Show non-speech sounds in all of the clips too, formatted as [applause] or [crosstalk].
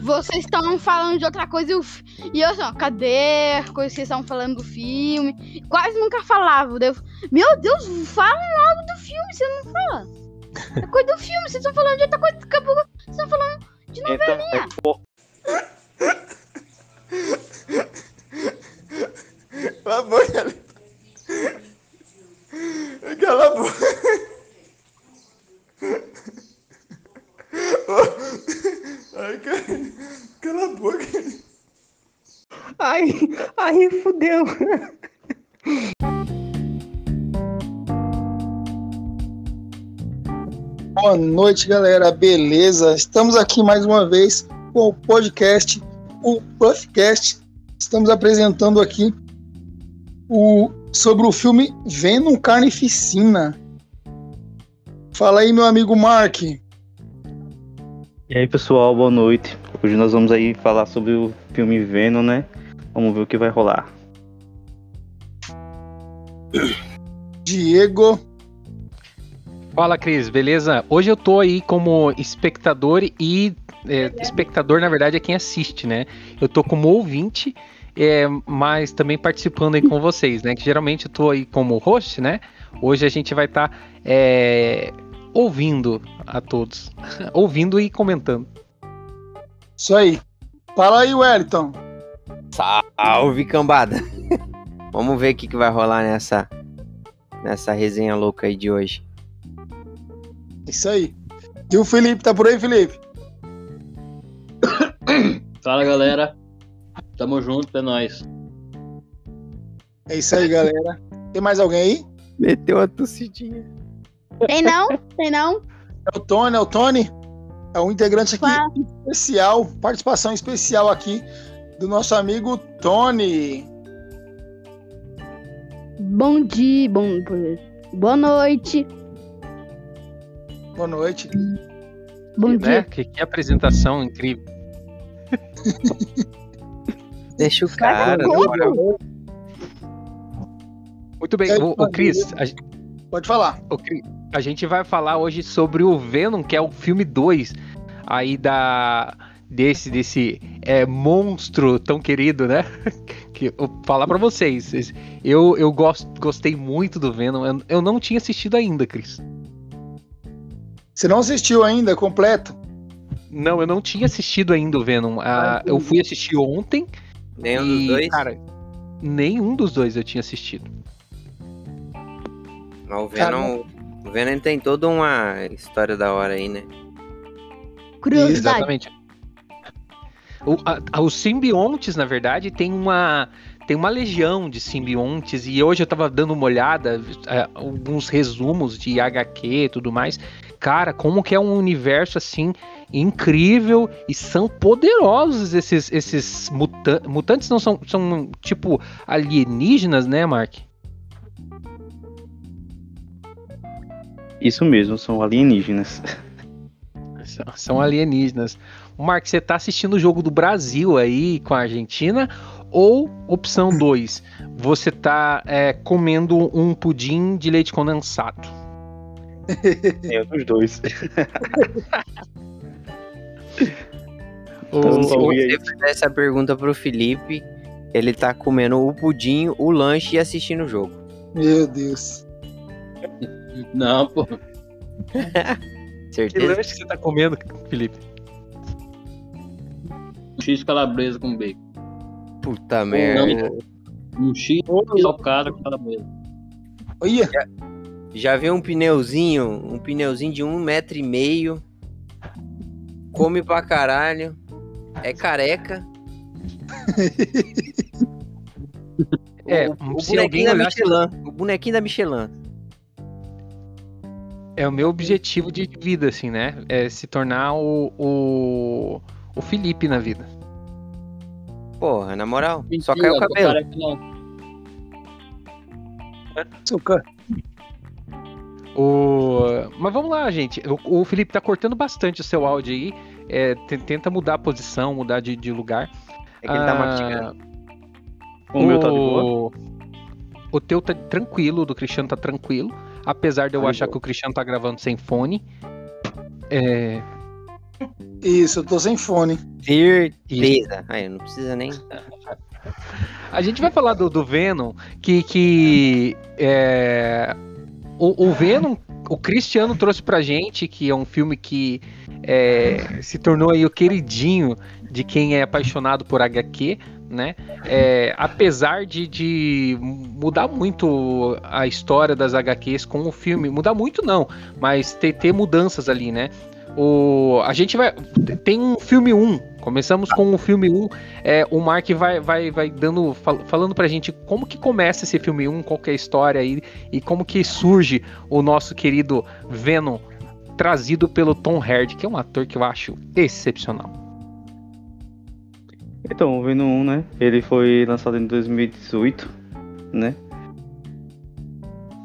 vocês estão falando de outra coisa e, fi- e eu assim, cadê a coisa que vocês estão falando do filme? Quase nunca falava. daí eu, Meu Deus, falam logo do filme, você não fala. É coisa do filme, vocês estão falando de outra coisa, daqui a pouco vocês estão falando de Então, novelinha. é que for- Cala a boca. Cala a boca. [laughs] Ai, cara. Cala a boca. Ai, ai, fudeu. Boa noite, galera. Beleza? Estamos aqui mais uma vez com o podcast, o Puffcast. Estamos apresentando aqui o sobre o filme Venom Carnificina. Fala aí, meu amigo Mark. E aí, pessoal, boa noite. Hoje nós vamos aí falar sobre o filme Venom, né? Vamos ver o que vai rolar. Diego. Fala, Cris, beleza? Hoje eu tô aí como espectador e. é, espectador, na verdade, é quem assiste, né? Eu tô como ouvinte, é, mas também participando aí com vocês, né? Que geralmente eu tô aí como host, né? Hoje a gente vai estar ouvindo a todos. [laughs] ouvindo e comentando. Isso aí. Fala aí, Wellington. Salve, cambada! [laughs] Vamos ver o que, que vai rolar nessa, nessa resenha louca aí de hoje. Isso aí. E o Felipe, tá por aí, Felipe? [coughs] Fala galera, tamo junto, é nóis. É isso aí, galera. Tem mais alguém aí? Meteu a tossidinha. Tem não? Tem não? É o Tony, é o Tony. É um integrante aqui especial, participação especial aqui do nosso amigo Tony. Bom dia, bom, boa noite. Boa noite. Bom né? dia. Que, que apresentação incrível. [laughs] Deixa o cara, moral. Muito bem, É, o, o Cris, Pode falar. Ô, Cri- A gente vai falar hoje sobre o Venom, que é o filme 2 aí da desse desse é, monstro tão querido, né? [laughs] que eu vou falar pra vocês, eu, eu gosto, gostei muito do Venom. Eu, eu não tinha assistido ainda, Cris. Você não assistiu ainda completo? Não, eu não tinha assistido ainda o Venom. Ah, eu fui assistir ontem Nenhum e, dos dois. cara, nenhum dos dois eu tinha assistido. Mas o Venom, o Venom tem toda uma história da hora aí, né? Curiosidade. Exatamente. O- a- os simbiontes, na verdade, tem uma tem uma legião de simbiontes e hoje eu tava dando uma olhada, é, alguns resumos de HQ e tudo mais. Cara, como que é um universo assim incrível e são poderosos esses esses muta- mutantes não são são tipo alienígenas, né, Mark? Isso mesmo, são alienígenas. São, alienígenas. Mark, você tá assistindo o jogo do Brasil aí com a Argentina? Ou opção 2, você tá é, comendo um pudim de leite condensado? [laughs] É dos dois. O- Então, Se você fizer essa pergunta pro Felipe, ele tá comendo o pudim, o lanche e assistindo o jogo. Meu Deus. Não, pô. [laughs] que Certeza? lanche que você tá comendo, Felipe? X calabresa com bacon. Puta merda. Um X socado com calabresa. Olha, Já viu um pneuzinho, um pneuzinho de um metro e meio, come pra caralho, é careca. [laughs] É, o, o bonequinho da Michelin. O bonequinho da Michelin. É o meu objetivo de vida, assim, né? É se tornar o, o, o Felipe na vida. Porra, na moral, só Mentira, caiu o cabelo. seu cara. O... Mas vamos lá, gente. O, o Felipe tá cortando bastante o seu áudio aí. É, te- tenta mudar a posição, mudar de, de lugar. É que ele tá Ah, mastigando. O meu tá de boa? O- O teu tá tranquilo, o do Cristiano tá tranquilo. Apesar de eu achar boa. que o Cristiano tá gravando sem fone. É, Isso, eu tô sem fone. Certeza. Aí, não precisa nem. A gente vai falar do, do Venom, que, que é, o, o Venom, o Cristiano trouxe pra gente, que é um filme que é, se tornou aí o queridinho de quem é apaixonado por HQ, né? É, apesar de, de mudar muito a história das HQs com o filme, mudar muito não, mas ter, ter mudanças ali, né? O, a gente vai. Tem um filme 1. Começamos com o filme 1. É, o Mark vai, vai, vai dando, fal, falando pra gente como que começa esse filme 1, qual que é a história aí, e como que surge o nosso querido Venom, trazido pelo Tom Hardy, que é um ator que eu acho excepcional. Então, o Venom 1, né? Ele foi lançado em 2018, né?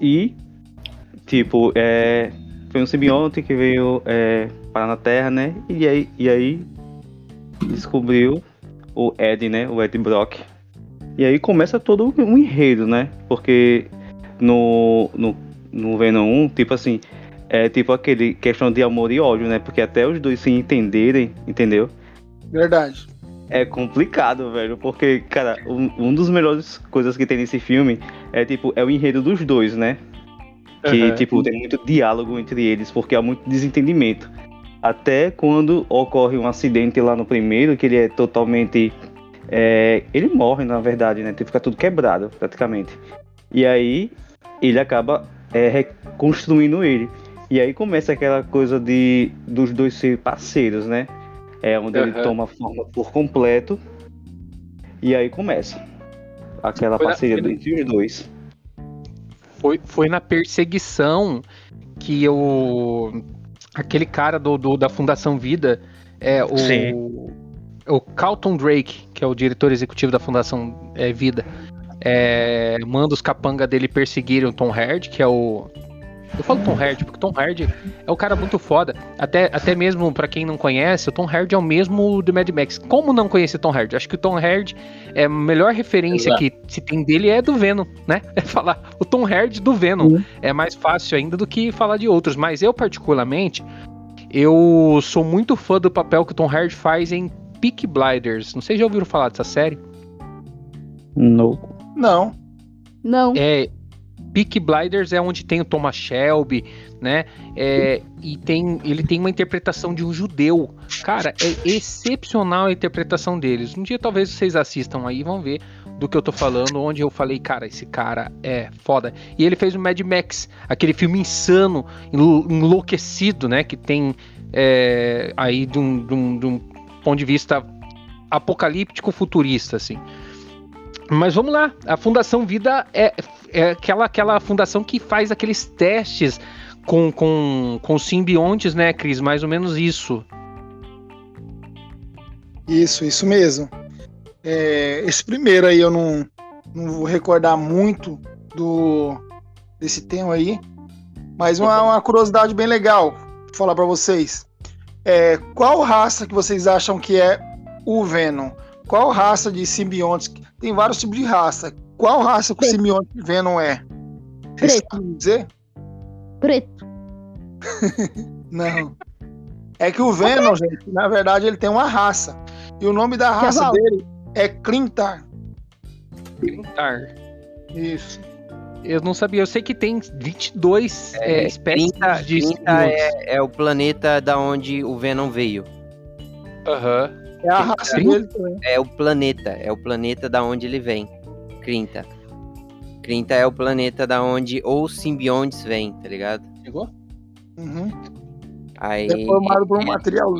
E, tipo, é, foi um simbionte que veio é, parar na Terra, né? E aí, e aí descobriu o Ed, né? O Ed Brock. E aí começa todo um enredo, né? Porque no, no, no Venom 1, tipo assim, é tipo aquele questão de amor e ódio, né? Porque até os dois se entenderem, entendeu? Verdade. É complicado, velho, porque, cara, um, um dos melhores coisas que tem nesse filme é, tipo, é o enredo dos dois, né? Que, Uhum. tipo, tem muito diálogo entre eles, porque há muito desentendimento. Até quando ocorre um acidente lá no primeiro, que ele é totalmente. é, ele morre, na verdade, né? Fica tudo quebrado, praticamente. E aí, ele acaba é, reconstruindo ele. E aí começa aquela coisa de dos dois ser parceiros, né? É onde ele Aham. toma forma por completo. E aí começa aquela Foi parceria na- entre os dois. Foi, foi na perseguição que o. Aquele cara do, do- da Fundação Vida, é o. Sim. O Carlton Drake, que é o diretor executivo da Fundação é, Vida, é, manda os capanga dele perseguirem o Tom Hardy, que é o. Eu falo Tom Hardy porque o Tom Hardy é um cara muito foda. Até, até mesmo pra quem não conhece, o Tom Hardy é o mesmo do Mad Max. Como não conhecer Tom Hardy? Acho que o Tom Hardy é a melhor referência Exato. que se tem dele é do Venom, né? [laughs] É falar o Tom Hardy do Venom. É mais fácil ainda do que falar de outros. Mas eu, particularmente, eu sou muito fã do papel que o Tom Hardy faz em Peak Blinders. Não sei se já ouviram falar dessa série. No. Não. Não. É, Peak Blinders é onde tem o Thomas Shelby, né? É, e tem, ele tem uma interpretação de um judeu. Cara, é excepcional a interpretação deles. Um dia talvez vocês assistam aí e vão ver do que eu tô falando, onde eu falei, cara, esse cara é foda. E ele fez o Mad Max, aquele filme insano, enlou- enlouquecido, né? Que tem é, aí de um, de um- de um ponto de vista apocalíptico futurista, assim. Mas vamos lá, a Fundação Vida é, é aquela, aquela fundação que faz aqueles testes com, com, com simbiontes, né, Cris? Mais ou menos isso. Isso, isso mesmo. É, esse primeiro aí eu não, não vou recordar muito do desse tema aí, mas uma, uma curiosidade bem legal falar pra vocês. É, qual raça que vocês acham que é o Venom? Qual raça de simbiontes? Tem vários tipos de raça. Qual raça que o simbionte Venom é? Vocês Preto. sabem dizer? Preto. [laughs] Não. É que o Venom, gente, na verdade, ele tem uma raça. E o nome da raça Cavalo. dele é Clintar. Clintar. Isso. Eu não sabia, eu sei que tem 22 é, espécies Clinta, de Clinta é, é o planeta da onde o Venom veio. Aham. É a raça dele também. É o planeta, é o planeta da onde ele vem. Clinta. Clinta é o planeta da onde os simbiontes vêm, tá ligado? Chegou? Uhum. Aí É formado por um material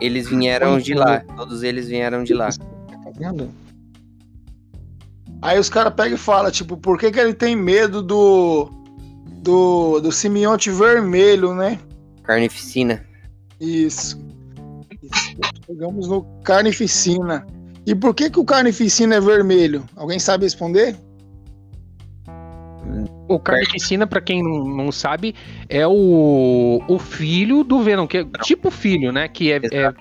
eles vieram de lá, todos eles vieram de lá. Aí os caras pegam e falam, tipo, por que, que ele tem medo do. do. do simbionte vermelho, né? Carnificina. Isso. Isso. Chegamos no carnificina. E por que, que o carnificina é vermelho? Alguém sabe responder? O Carnificina, pra quem não, não sabe, é o, o filho do Venom, que é tipo filho, né? Que é, é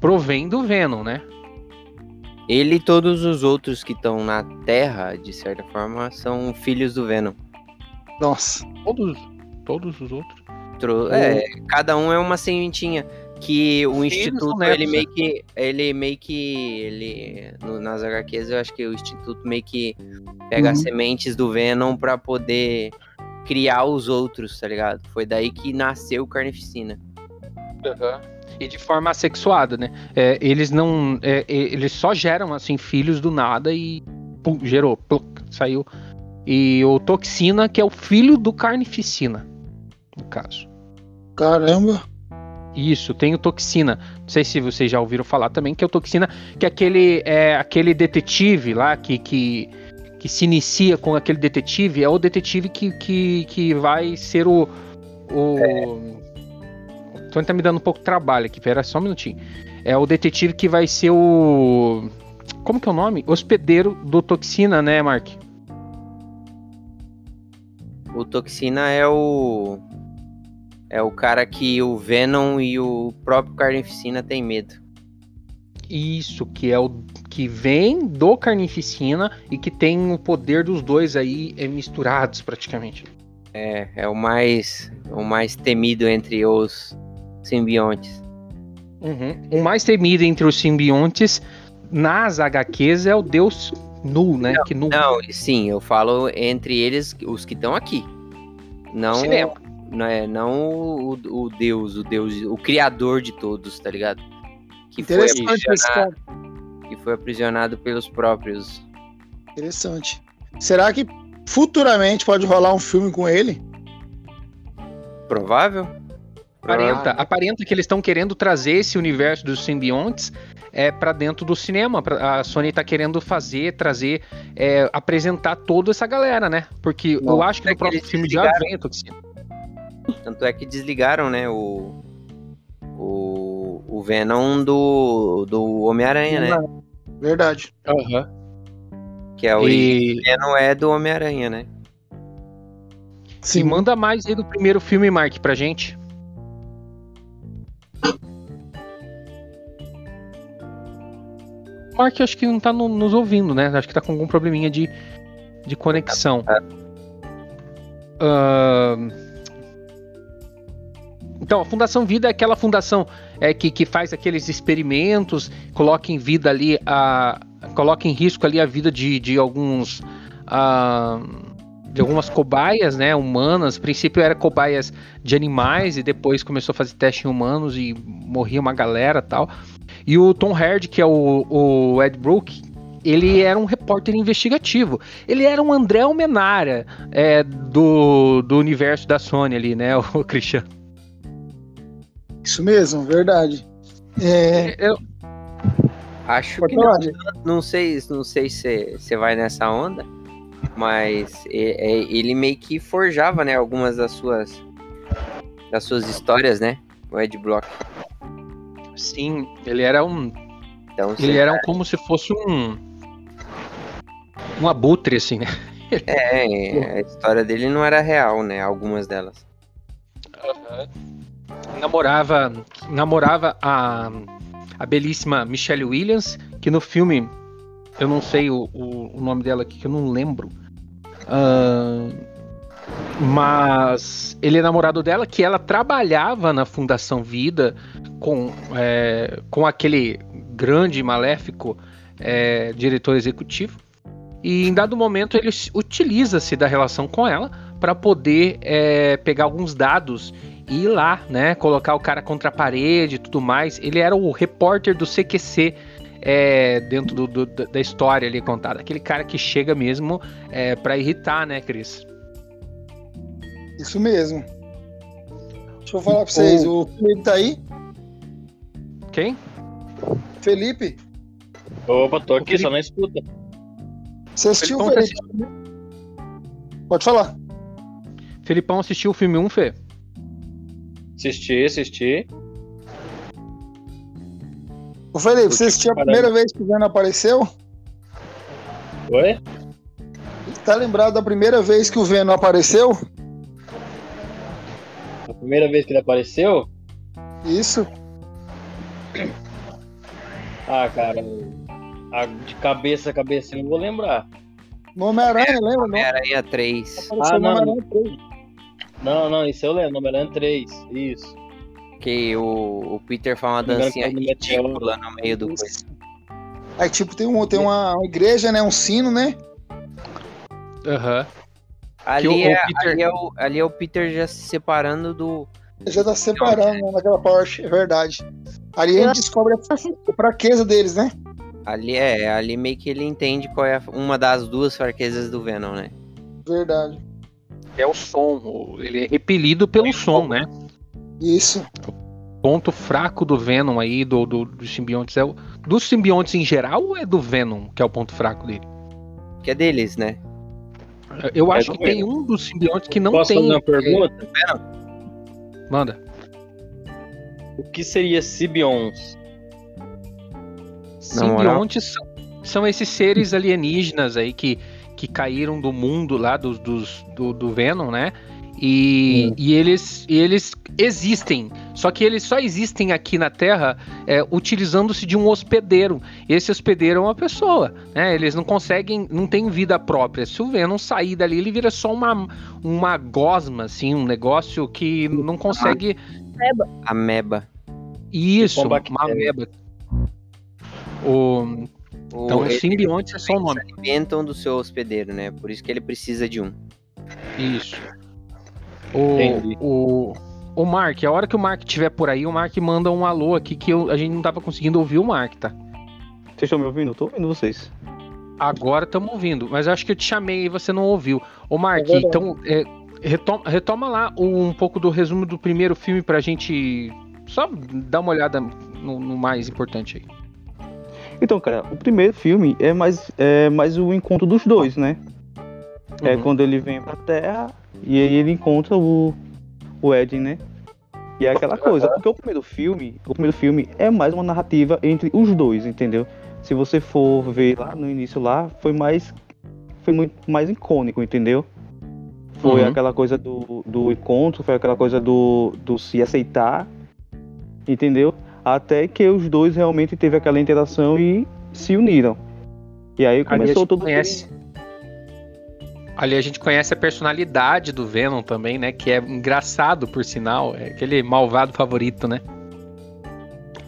provém do Venom, né? Ele e todos os outros que estão na Terra, de certa forma, são filhos do Venom. Nossa. Todos, todos os outros. Tro- É, cada um é uma sementinha. Que o Filhos instituto ele né? meio que ele meio que ele no- nas HQs eu acho que o instituto meio que pega as Uhum. sementes do Venom pra poder criar os outros, tá ligado? Foi daí que nasceu o Carnificina. E de forma assexuada, né? É, eles não. é, é, eles só geram, assim, filhos do nada e. Pum, gerou. Pluc, saiu. E o Toxina, que é o filho do Carnificina, no caso. Caramba. Isso, tem o Toxina. Não sei se vocês já ouviram falar também, que é o Toxina, que é aquele, é, aquele detetive lá que, que, que se inicia com aquele detetive, é o detetive que, que, que vai ser o. o... O Tony tá me dando um pouco de trabalho aqui, pera só um minutinho. É o detetive que vai ser o. Como que é o nome? Hospedeiro do Toxina, né, Mark? O Toxina é o é o cara que o Venom e o próprio Carnificina tem medo. Isso, que é o que vem do Carnificina e que tem o poder dos dois aí é, misturados praticamente. É, é o mais o mais temido entre os simbiontes. Uhum. O mais temido entre os simbiontes nas HQs é o Deus Nu, né? que nu Não, sim, eu falo entre eles os que estão aqui. Não, Cinema. Não é não o, o Deus, o Deus, o criador de todos, tá ligado? Que foi, Interessante esse aprisionado, cara. que foi aprisionado pelos próprios. Interessante. Será que futuramente pode rolar um filme com ele? Provável? Aparenta, aparenta que eles estão querendo trazer esse universo dos simbiontes é, para dentro do cinema. Pra- A Sony tá querendo fazer, trazer, é, apresentar toda essa galera, né? Porque Não, eu acho que é no que próximo filme já vem a Toxina. Tanto é que desligaram, né, o o, o Venom do, do Homem-Aranha, né? Verdade. Que a origem E, Venom é do Homem-Aranha, né? e Sim. manda mais aí do primeiro filme, Mark, pra gente. Mark, acho que não tá no- nos ouvindo, né? Acho que tá com algum probleminha de, de conexão. Ahn, Então, a Fundação Vida é aquela fundação é, que, que faz aqueles experimentos, coloca em vida ali a. coloca em risco ali a vida de, de alguns. ah, de algumas cobaias, né, humanas. A princípio era cobaias de animais e depois começou a fazer teste em humanos e morria uma galera tal. E o Tom Hardy, que é o, o Ed Brook, ele era um repórter investigativo. Ele era um André Almenara é, do, do universo da Sony ali, né, [laughs] o Cristiano. Isso mesmo, verdade. É, Eu- Acho pode que não, não sei, não sei se você vai nessa onda, mas é- é- ele meio que forjava, né, algumas das suas das suas histórias, né? O Ed Block. sim, ele era um. Então, Ele era um- como se fosse um. Um abutre, assim, né? é, a história dele não era real, né? Algumas delas. Namorava namorava a, a belíssima Michelle Williams, que no filme, eu não sei o, o, o nome dela aqui, que eu não lembro. Ahn, mas ele é namorado dela, que ela trabalhava na Fundação Vida com, é, com aquele grande maléfico é, diretor executivo. E em dado momento ele se- utiliza-se da relação com ela para poder é, pegar alguns dados ir lá, né? Colocar o cara contra a parede e tudo mais. Ele era o repórter do CQC é, dentro do- do- da história ali contada. Aquele cara que chega mesmo é, para irritar, né, Cris? Isso mesmo. Deixa eu falar pra vocês, o Felipe tá aí? Quem? Felipe, Opa, tô aqui, Felipe- só não escuta. você assistiu o Felipe? Pode falar. Felipão assistiu o filme 1, Fê? Assisti, assisti. Ô Felipe, você assistiu a primeira vez que o Venom apareceu? Oi? Tá lembrado da primeira vez que o Venom apareceu? A primeira vez que ele apareceu? Isso. Ah, cara. a- de cabeça a cabeça eu não vou lembrar. No Homem-Aranha, lembra? Não? Homem-Aranha 3. Apareceu Ah, não. Homem-Aranha 3. Não, não, isso eu lembro. Homem-Aranha 3. Isso. Que o, o Peter faz uma dancinha não, não. ridícula no meio do coisa. Aí, tipo, tem, um, tem uma, uma igreja, né? Um sino, né? Aham. Ali, o- o é, Peter- ali, é o, ali é o Peter já se separando do. Já tá se separando né, naquela parte, é verdade. Ali a gente descobre a fraqueza deles, né? Ali é, ali meio que ele entende qual é a- uma das duas fraquezas do Venom, né? Verdade. É o som. o- Ele é repelido pelo som, né? Isso. Ponto fraco do Venom aí, do, do, dos simbiontes. É o, dos simbiontes em geral ou é do Venom que é o ponto fraco dele? Que é deles, né? Eu É acho que tem Venom. um dos simbiontes que não Posso tem. fazer uma é, pergunta? manda. O que seria moral. Simbiontes são, são esses seres alienígenas aí que, que caíram do mundo lá dos, dos- do, do Venom, né? E, e eles, e eles existem, só que eles só existem aqui na Terra é, utilizando-se de um hospedeiro. Esse hospedeiro é uma pessoa, né? Eles não conseguem, não tem vida própria. Se o Venom sair dali, ele vira só uma, uma gosma, assim, um negócio que não consegue. Ameba. Isso, Uma uma ameba. O, O, então, o ele- simbionte é só o nome. se alimentam do seu hospedeiro, né? Por isso que ele precisa de um. Isso. O, Entendi. o, o Mark, a hora que o Mark estiver por aí, o Mark manda um alô aqui que eu- a gente não tava conseguindo ouvir o Mark, tá? Vocês estão me ouvindo? Eu tô ouvindo vocês. Agora estamos ouvindo, mas eu acho que eu te chamei e você não ouviu. Ô Mark, É então é, retoma, retoma lá um pouco do resumo do primeiro filme pra gente só dar uma olhada no, no mais importante aí. Então, cara, o primeiro filme é mais, é mais o encontro dos dois, né? É Uhum. quando ele vem pra Terra e aí ele encontra o, o Ed, né? E é aquela coisa, porque o primeiro filme, o primeiro filme é mais uma narrativa entre os dois, entendeu? Se você for ver lá no início lá, foi mais foi muito mais icônico, entendeu? Foi Uhum. aquela coisa do, do encontro, foi aquela coisa do, do se aceitar, entendeu? Até que os dois realmente teve aquela interação e se uniram. E aí começou gente todo conhece. Ali a gente conhece a personalidade do Venom também, né? Que é engraçado, por sinal. É aquele malvado favorito, né?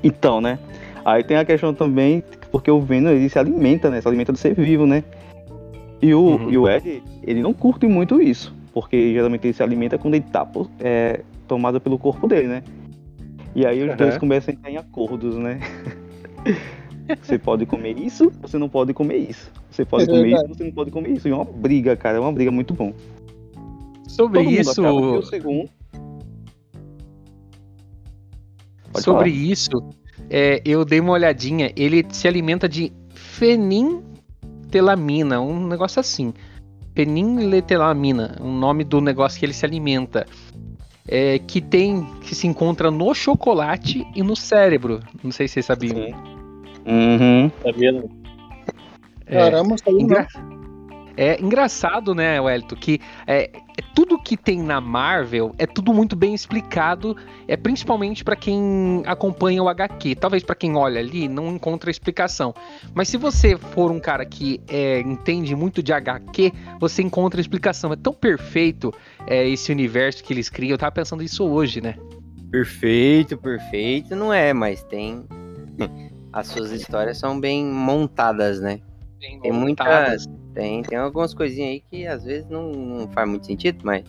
Então, né? Aí tem a questão também, porque o Venom ele se alimenta, né? Se alimenta do ser vivo, né? E o, Uhum. e o Ed, ele não curte muito isso, porque geralmente ele se alimenta quando ele tá é, tomado pelo corpo dele, né? E aí os Aham. dois começam a entrar em acordos, né? [laughs] você pode comer isso, você não pode comer isso. Você pode É comer verdade. isso, você não pode comer isso. E é uma briga, cara, é uma briga muito bom. Sobre Todo mundo isso, acaba que o segundo. Pode sobre falar. isso, é, eu dei uma olhadinha. Ele se alimenta de fenintelamina, um negócio assim. Fenintelamina, o nome do negócio que ele se alimenta. É, que tem, que se encontra no chocolate e no cérebro. Não sei se vocês sabiam. Sim. Uhum. Sabia? não? É, Caramba, isso aí não. É engraçado, né, Wellington, que é, é tudo que tem na Marvel é tudo muito bem explicado, é principalmente pra quem acompanha o HQ. Talvez pra quem olha ali não encontra explicação. Mas se você for um cara que é, entende muito de HQ, você encontra explicação. É tão perfeito é, esse universo que eles criam. Eu tava pensando isso hoje, né? Perfeito, perfeito, não é, mas tem. [laughs] As suas histórias são bem montadas, né? Tem muitas. Tem, tem algumas coisinhas aí que às vezes não, não faz muito sentido, mas.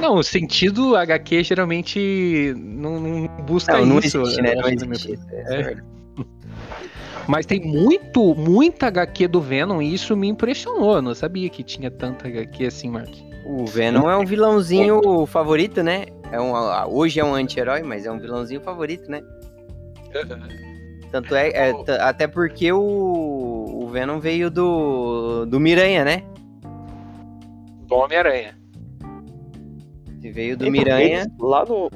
Não, o sentido HQ geralmente não, não busca Não, não isso. existe, né? Não minha existe. é É. [laughs] Mas tem muito, muita HQ do Venom e isso me impressionou. Eu não sabia que tinha tanta HQ assim, Mark. O Venom é um vilãozinho favorito, né? É um, hoje é um anti-herói, mas é um vilãozinho favorito, né? Tanto é, é, t- até porque o Venom veio do, do Miranha, né? Do Homem-Aranha. Veio do Então, Miranha. eles, lá no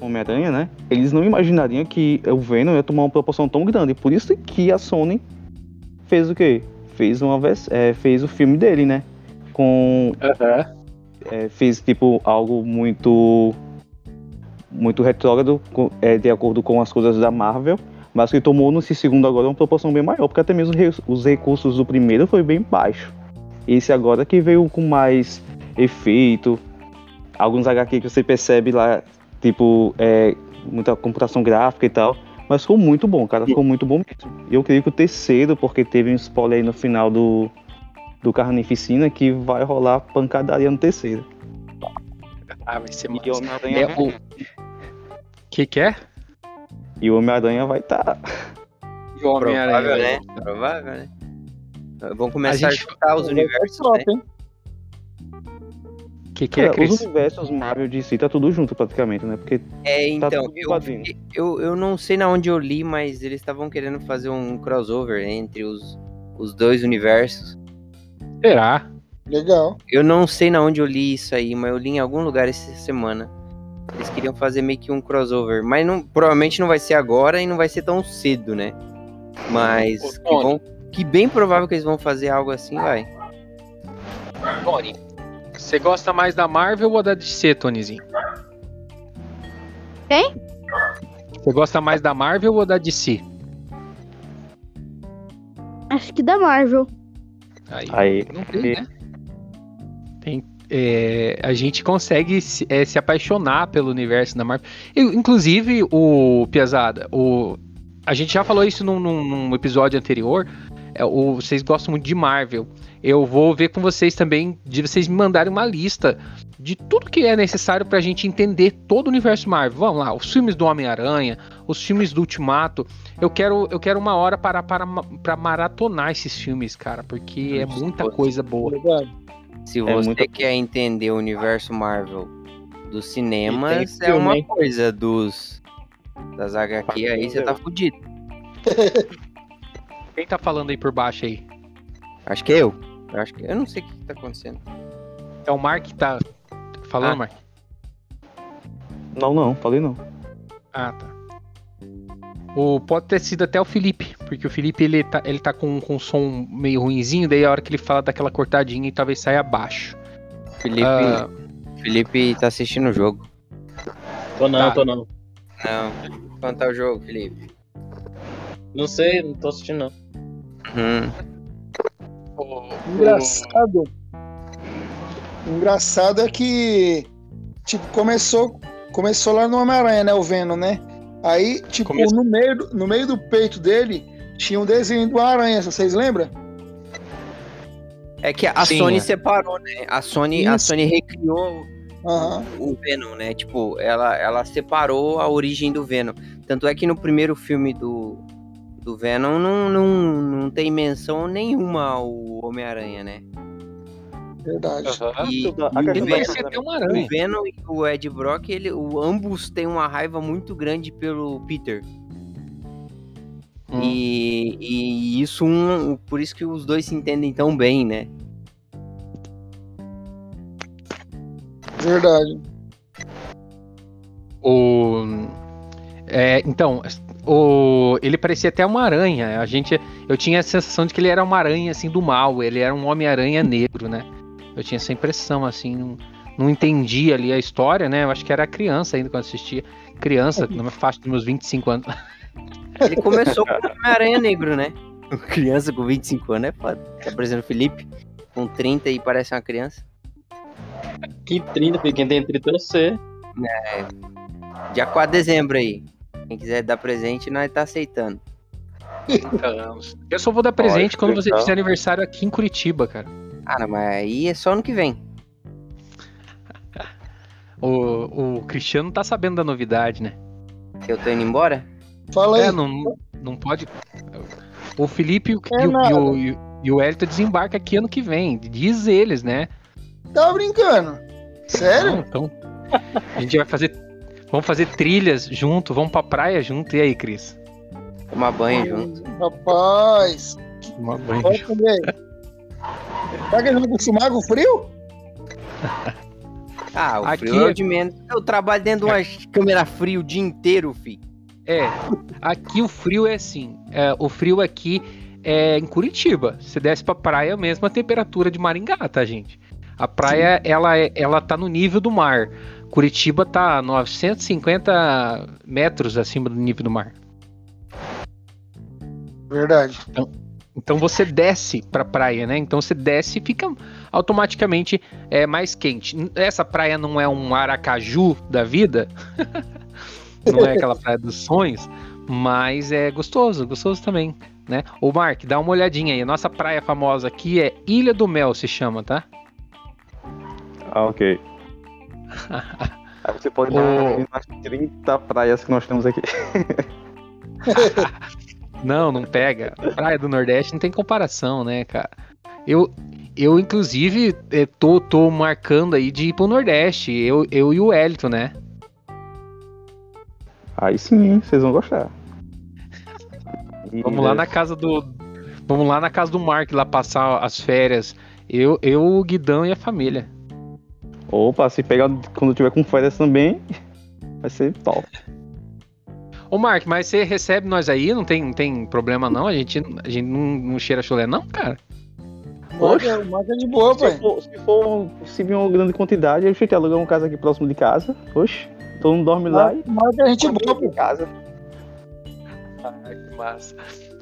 Homem-Aranha, né? Eles não imaginariam que o Venom ia tomar uma proporção tão grande. Por isso que a Sony fez o quê? Fez uma vez, é, fez o filme dele, né? Com é, fez tipo algo muito muito retrógrado é, de acordo com as coisas da Marvel, mas que tomou nesse segundo agora uma proporção bem maior, porque até mesmo os recursos do primeiro foi bem baixo. Esse agora que veio com mais efeito, alguns HQ que você percebe lá tipo, é, muita computação gráfica e tal. Mas ficou muito bom, cara. Ficou muito bom mesmo. E eu creio que o terceiro, porque teve um spoiler aí no final do, do Carnificina, que vai rolar pancadaria no terceiro. Ah, vai ser o massa. Homem-Aranha É, o que que é? E o Homem-Aranha vai estar. [laughs] E o Provável, né? Provável, né? Vamos começar A a, gente- juntar os universos, Top, né? Que que é, Cara, os universos Marvel de si tá tudo junto praticamente, né? Porque É, então, tudo eu, eu, eu não sei na onde eu li, mas eles estavam querendo fazer um crossover entre os, os dois universos. Será? Legal. Eu não sei na onde eu li isso aí, mas eu li em algum lugar essa semana. Eles queriam fazer meio que um crossover, mas não, provavelmente não vai ser agora e não vai ser tão cedo, né? Mas que, vão, que bem provável que eles vão fazer algo assim, vai. Tony, você gosta mais da Marvel ou da DC, Tonyzinho? Quem? Você gosta mais da Marvel ou da DC? Acho que da Marvel. Aí, aí. não tem, né? Tem, é, a gente consegue se, é, se apaixonar pelo universo da Marvel. Eu, inclusive, o Piazada, o, a gente já falou isso num, num- episódio anterior. é, o- vocês gostam muito de Marvel. Eu vou ver com vocês também de vocês me mandarem uma lista de tudo que é necessário pra gente entender todo o universo Marvel. Vamos lá, os filmes do Homem-Aranha, os filmes do Ultimato. Eu quero, eu quero uma hora para, para, para maratonar esses filmes, cara, porque é muita coisa boa. Se É você muito- quer entender o universo Marvel dos cinemas, é uma coisa dos das HQ aí, você tá fudido. [laughs] Quem tá falando aí por baixo aí? Acho que é eu. Eu acho que eu não sei o que que tá acontecendo. É o Mark que tá falando, Ah. Mark? Não, não, falei não. Ah, tá. O, pode ter sido até o Felipe, porque o Felipe ele tá, ele tá com, com um som meio ruinzinho, daí a hora que ele fala daquela cortadinha e talvez saia abaixo. Felipe, Ah. Felipe tá assistindo o jogo. Tô não, Tá. tô não. Não. Quanto tá o jogo, Felipe? Não sei, não tô assistindo não. Hum. Engraçado. Engraçado é que, tipo, começou, começou lá no Homem-Aranha, né? O Venom, né? Aí, tipo, no, meio, do- no meio do peito dele tinha um desenho do Aranha, vocês lembram? É que a Sim, Sony é. separou, né? A Sony, a. Sony recriou Aham. o Venom, né? Tipo, ela, ela separou a origem do Venom. Tanto é que no primeiro filme do, do Venom não, não, não tem menção nenhuma ao Homem-Aranha, né? Verdade. E, A e até uma aranha. o Venom e o Ed Brock, ele, o, ambos têm uma raiva muito grande pelo Peter. Hum. E, e isso um, por isso que os dois se entendem tão bem, né? Verdade. O, é, então, o, ele parecia até uma aranha. A gente, eu tinha a sensação de que ele era uma aranha assim do mal. Ele era um Homem-Aranha negro, né? Eu tinha essa impressão assim. Não, não entendi ali a história, né? Eu acho que era criança ainda quando assistia. Criança, na faixa dos meus 25 anos. [laughs] Ele começou com o Homem-Aranha Negro, né? Criança com 25 anos é foda. Tá parecendo o Felipe, com 30 e parece uma criança. Que 30, filho. Quem tem 30 é você. Dia 4 de dezembro aí. Quem quiser dar presente, nós tá aceitando. Eu só vou dar presente Pode, quando você então. fizer aniversário aqui em Curitiba, cara. Cara, mas aí é só ano que vem. O, o Cristiano tá sabendo da novidade, né? Eu tô indo embora? Fala aí. É, não, não pode. O Felipe e o, É e o, e o, e o- desembarca aqui ano que vem. Diz eles, né? Tá brincando? Sério? Não, então. A gente vai fazer. Vamos fazer trilhas junto, vamos pra praia junto. E aí, Cris? Tomar banho junto. Rapaz. Tomar banho Pode junto. Comer aí. Tá querendo acostumar com o frio? [laughs] Ah, o Aqui frio é é- de menos. Eu trabalho dentro de uma câmera fria o dia inteiro, fi. É, aqui o frio é assim. é, o frio aqui é em Curitiba. Se desce pra praia, é a mesma temperatura de Maringá, tá, gente? A praia, ela, é- ela tá no nível do mar. Curitiba tá 950 metros acima do nível do mar. Verdade. Então você desce pra praia, né? Então você desce e fica automaticamente é mais quente. Essa praia não é um Aracaju da vida, [laughs] não é aquela praia dos sonhos, mas é gostoso, gostoso também, né? Ô Mark, dá uma olhadinha aí. A nossa praia famosa aqui é Ilha do Mel, se chama, tá? Ah, ok. [laughs] Aí você pode dar umas 30 praias que nós temos aqui. [laughs] não, não pega. Praia do Nordeste não tem comparação, né, cara? Eu, eu inclusive, eh, tô, tô marcando aí de ir pro Nordeste. Eu, eu e o Elito, né? Aí sim, vocês vão gostar. [laughs] Vamos lá na casa do. Vamos lá na casa do Mark lá passar as férias. Eu, eu, o Guidão e a família. Opa, se pegar quando tiver com férias também, vai ser top. Ô Mark, mas você recebe nós aí, não tem, não tem problema não? A gente, a gente não, não cheira chulé não, cara? Poxa, marca de boa, pai. Se for, se for se vir uma grande quantidade, a gente alugar uma casa aqui próximo de casa. Oxe, todo mundo dorme lá e Marca a gente boa, em pô. casa. Ai, que massa.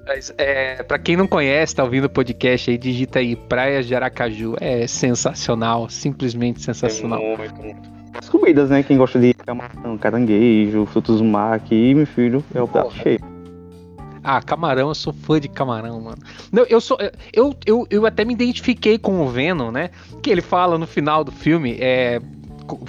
Mas, é, pra quem não conhece, tá ouvindo o podcast aí, digita aí Praias de Aracaju. É sensacional, simplesmente sensacional. É muito, muito. As comidas, né? Quem gosta de camarão, caranguejo, frutos do mar aqui, meu filho, é o prato cheio. Ah, camarão, eu sou fã de camarão, mano. Não, eu sou. Eu, eu, eu até me identifiquei com o Venom, né? Que ele fala no final do filme. É,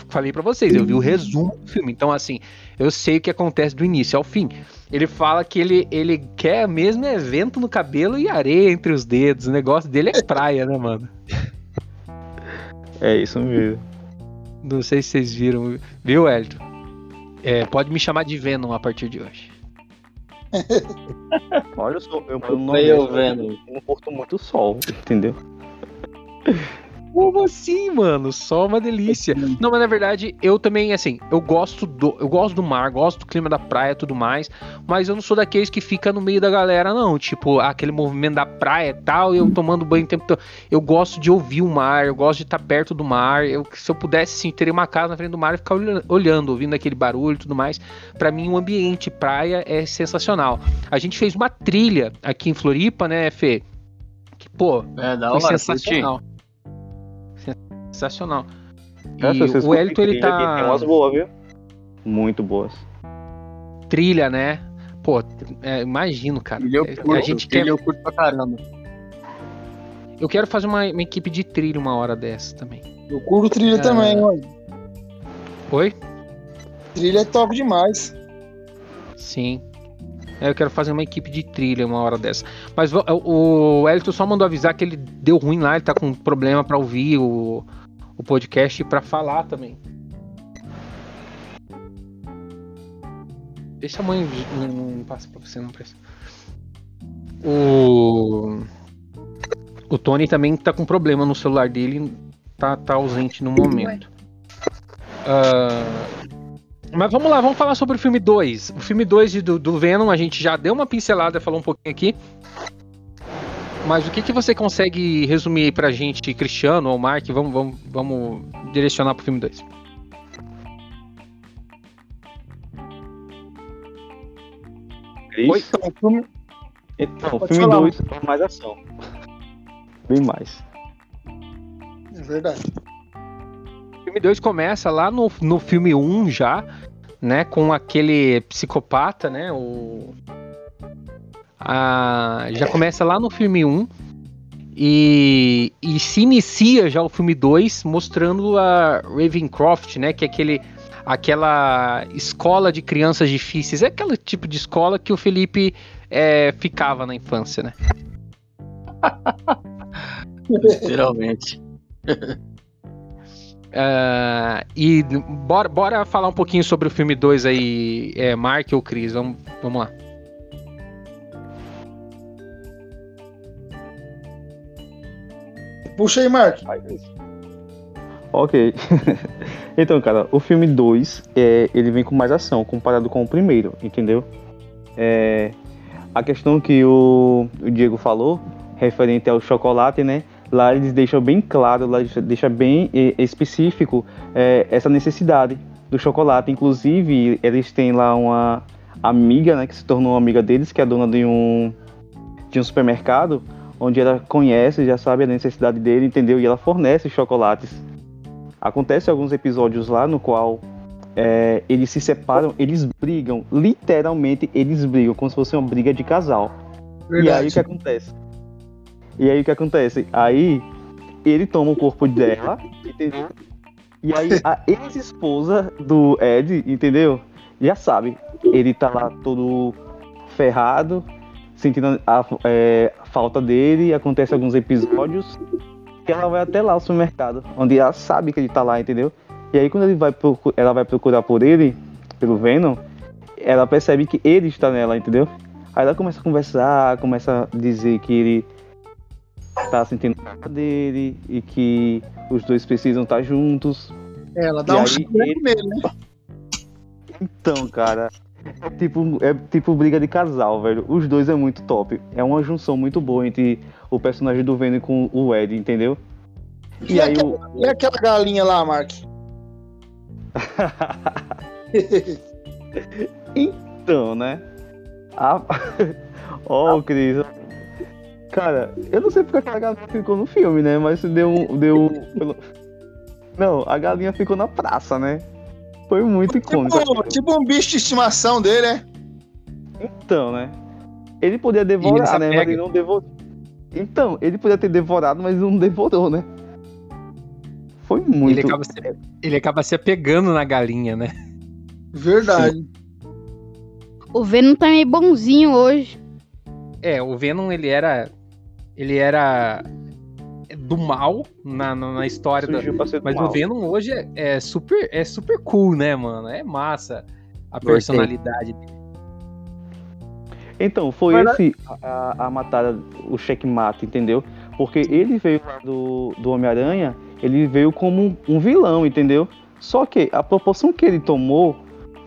falei pra vocês, eu vi o resumo do filme. Então, assim, eu sei o que acontece do início ao fim. Ele fala que ele, ele quer mesmo é vento no cabelo e areia entre os dedos. O negócio dele é praia, né, mano? É isso mesmo. Não sei se vocês viram. Viu, Elton? É, pode me chamar de Venom a partir de hoje. Olha, eu sou. Eu, eu não, Foi eu eu vendo. não curto muito sol, entendeu? Como assim, mano? Só uma delícia. Não, mas na verdade, eu também, assim, eu gosto do. Eu gosto do mar, gosto do clima da praia e tudo mais. Mas eu não sou daqueles que fica no meio da galera, não. Tipo, aquele movimento da praia e tal, eu tomando banho o tempo todo. Eu gosto de ouvir o mar, eu gosto de estar perto do mar. Eu, se eu pudesse, sim, teria uma casa na frente do mar e ficar olhando, ouvindo aquele barulho e tudo mais. Pra mim, o ambiente praia é sensacional. A gente fez uma trilha aqui em Floripa, né, Fê? Que, pô, É, da hora, sensacional. Sensacional. E Essa, vocês o Elton, ele tá. Tem umas boas, viu? Muito boas. Trilha, né? Pô, é, imagino, cara. Trilha eu curto, a gente trilha quer. eu curto pra caramba. Eu quero fazer uma, uma equipe de trilha uma hora dessa também. Eu curto trilha É. também, mano. Oi? Trilha é top demais. Sim. É, Eu quero fazer uma equipe de trilha uma hora dessa. Mas o Elton só mandou avisar que ele deu ruim lá, ele tá com problema pra ouvir o, o podcast pra falar também. Deixa a mãe não, não passa pra você, não precisa. O o Tony também tá com problema no celular dele, tá, tá ausente no momento. Ah, mas vamos lá, vamos falar sobre o filme 2. O filme 2 do, do Venom, a gente já deu uma pincelada, falou um pouquinho aqui. Mas o que, que você consegue resumir aí pra gente, Cristiano ou Mark? Vamos, vamos, vamos direcionar pro filme 2. Cris? Oi? Então, o filme- Então, Pode filme falar. 2 é mais ação. Bem mais. É verdade. O filme 2 começa lá no, no filme 1 um já, né? Com aquele psicopata, né? O... Ah, já começa lá no filme 1 um, e, e se inicia já o filme 2 mostrando a Ravencroft, né? Que é aquele, aquela escola de crianças difíceis. É aquele tipo de escola que o Felipe é, ficava na infância, né? [laughs] Literalmente. [laughs] Ah, e bora, bora falar um pouquinho sobre o filme 2 aí, é, Mark ou Cris? Vamos, vamos lá. Puxa aí, Mark. Ok. [laughs] então, cara, o filme 2, é, ele vem com mais ação comparado com o primeiro, entendeu? É, a questão que o, o Diego falou, referente ao chocolate, né? Lá eles deixam bem claro, lá eles deixam bem eh, específico eh, essa necessidade do chocolate. Inclusive, eles têm lá uma amiga, né? Que se tornou amiga deles, que é dona de um, de um supermercado, onde ela conhece, já sabe a necessidade dele, entendeu? E ela fornece chocolates. Acontece alguns episódios lá no qual é, eles se separam, eles brigam, literalmente eles brigam, como se fosse uma briga de casal. E aí o que acontece? E aí o que acontece? Aí ele toma o corpo dela, entendeu? E aí a ex-esposa do Ed, entendeu? Já sabe, ele tá lá todo ferrado, sentindo a, é, falta dele, acontece alguns episódios que ela vai até lá ao supermercado, onde ela sabe que ele tá lá, entendeu? E aí quando ele vai ela vai procurar por ele, pelo Venom, ela percebe que ele está nela, entendeu? Aí ela começa a conversar, começa a dizer que ele tá sentindo falta dele e que os dois precisam estar juntos. É, ela dá E um chute ele- nele, né? Então, cara, é tipo, é tipo briga de casal, velho. Os dois é muito top. É uma junção muito boa entre o personagem do Venom com o Ed, entendeu? E, E aí aquela, o. e aquela galinha lá, Mark? [laughs] Então, né? A... [laughs] Ó, Cris. Cara, eu não sei porque aquela galinha ficou no filme, né? Mas deu um. Deu... um- [laughs] Não, a galinha ficou na praça, né? Foi muito icônico. Tipo, tipo um bicho de estimação dele, né? Então, né? Ele podia devorar, né? Mas apega. ele não devorou. Então, ele podia ter devorado, mas não devorou, né? Foi muito. Ele acaba, se, ele acaba se apegando na galinha, né? Verdade. O Venom tá meio bonzinho hoje. É, o Venom, ele era. Ele era do mal na, na, na história da, surgiu Mas mal. o Venom hoje é, é super, é super cool, né, mano? É massa a Gostei. personalidade dele. Então, foi Mas- esse a, a, a matar o checkmate, entendeu? Porque ele veio do, do Homem-Aranha, ele veio como um, um vilão, entendeu? Só que a proporção que ele tomou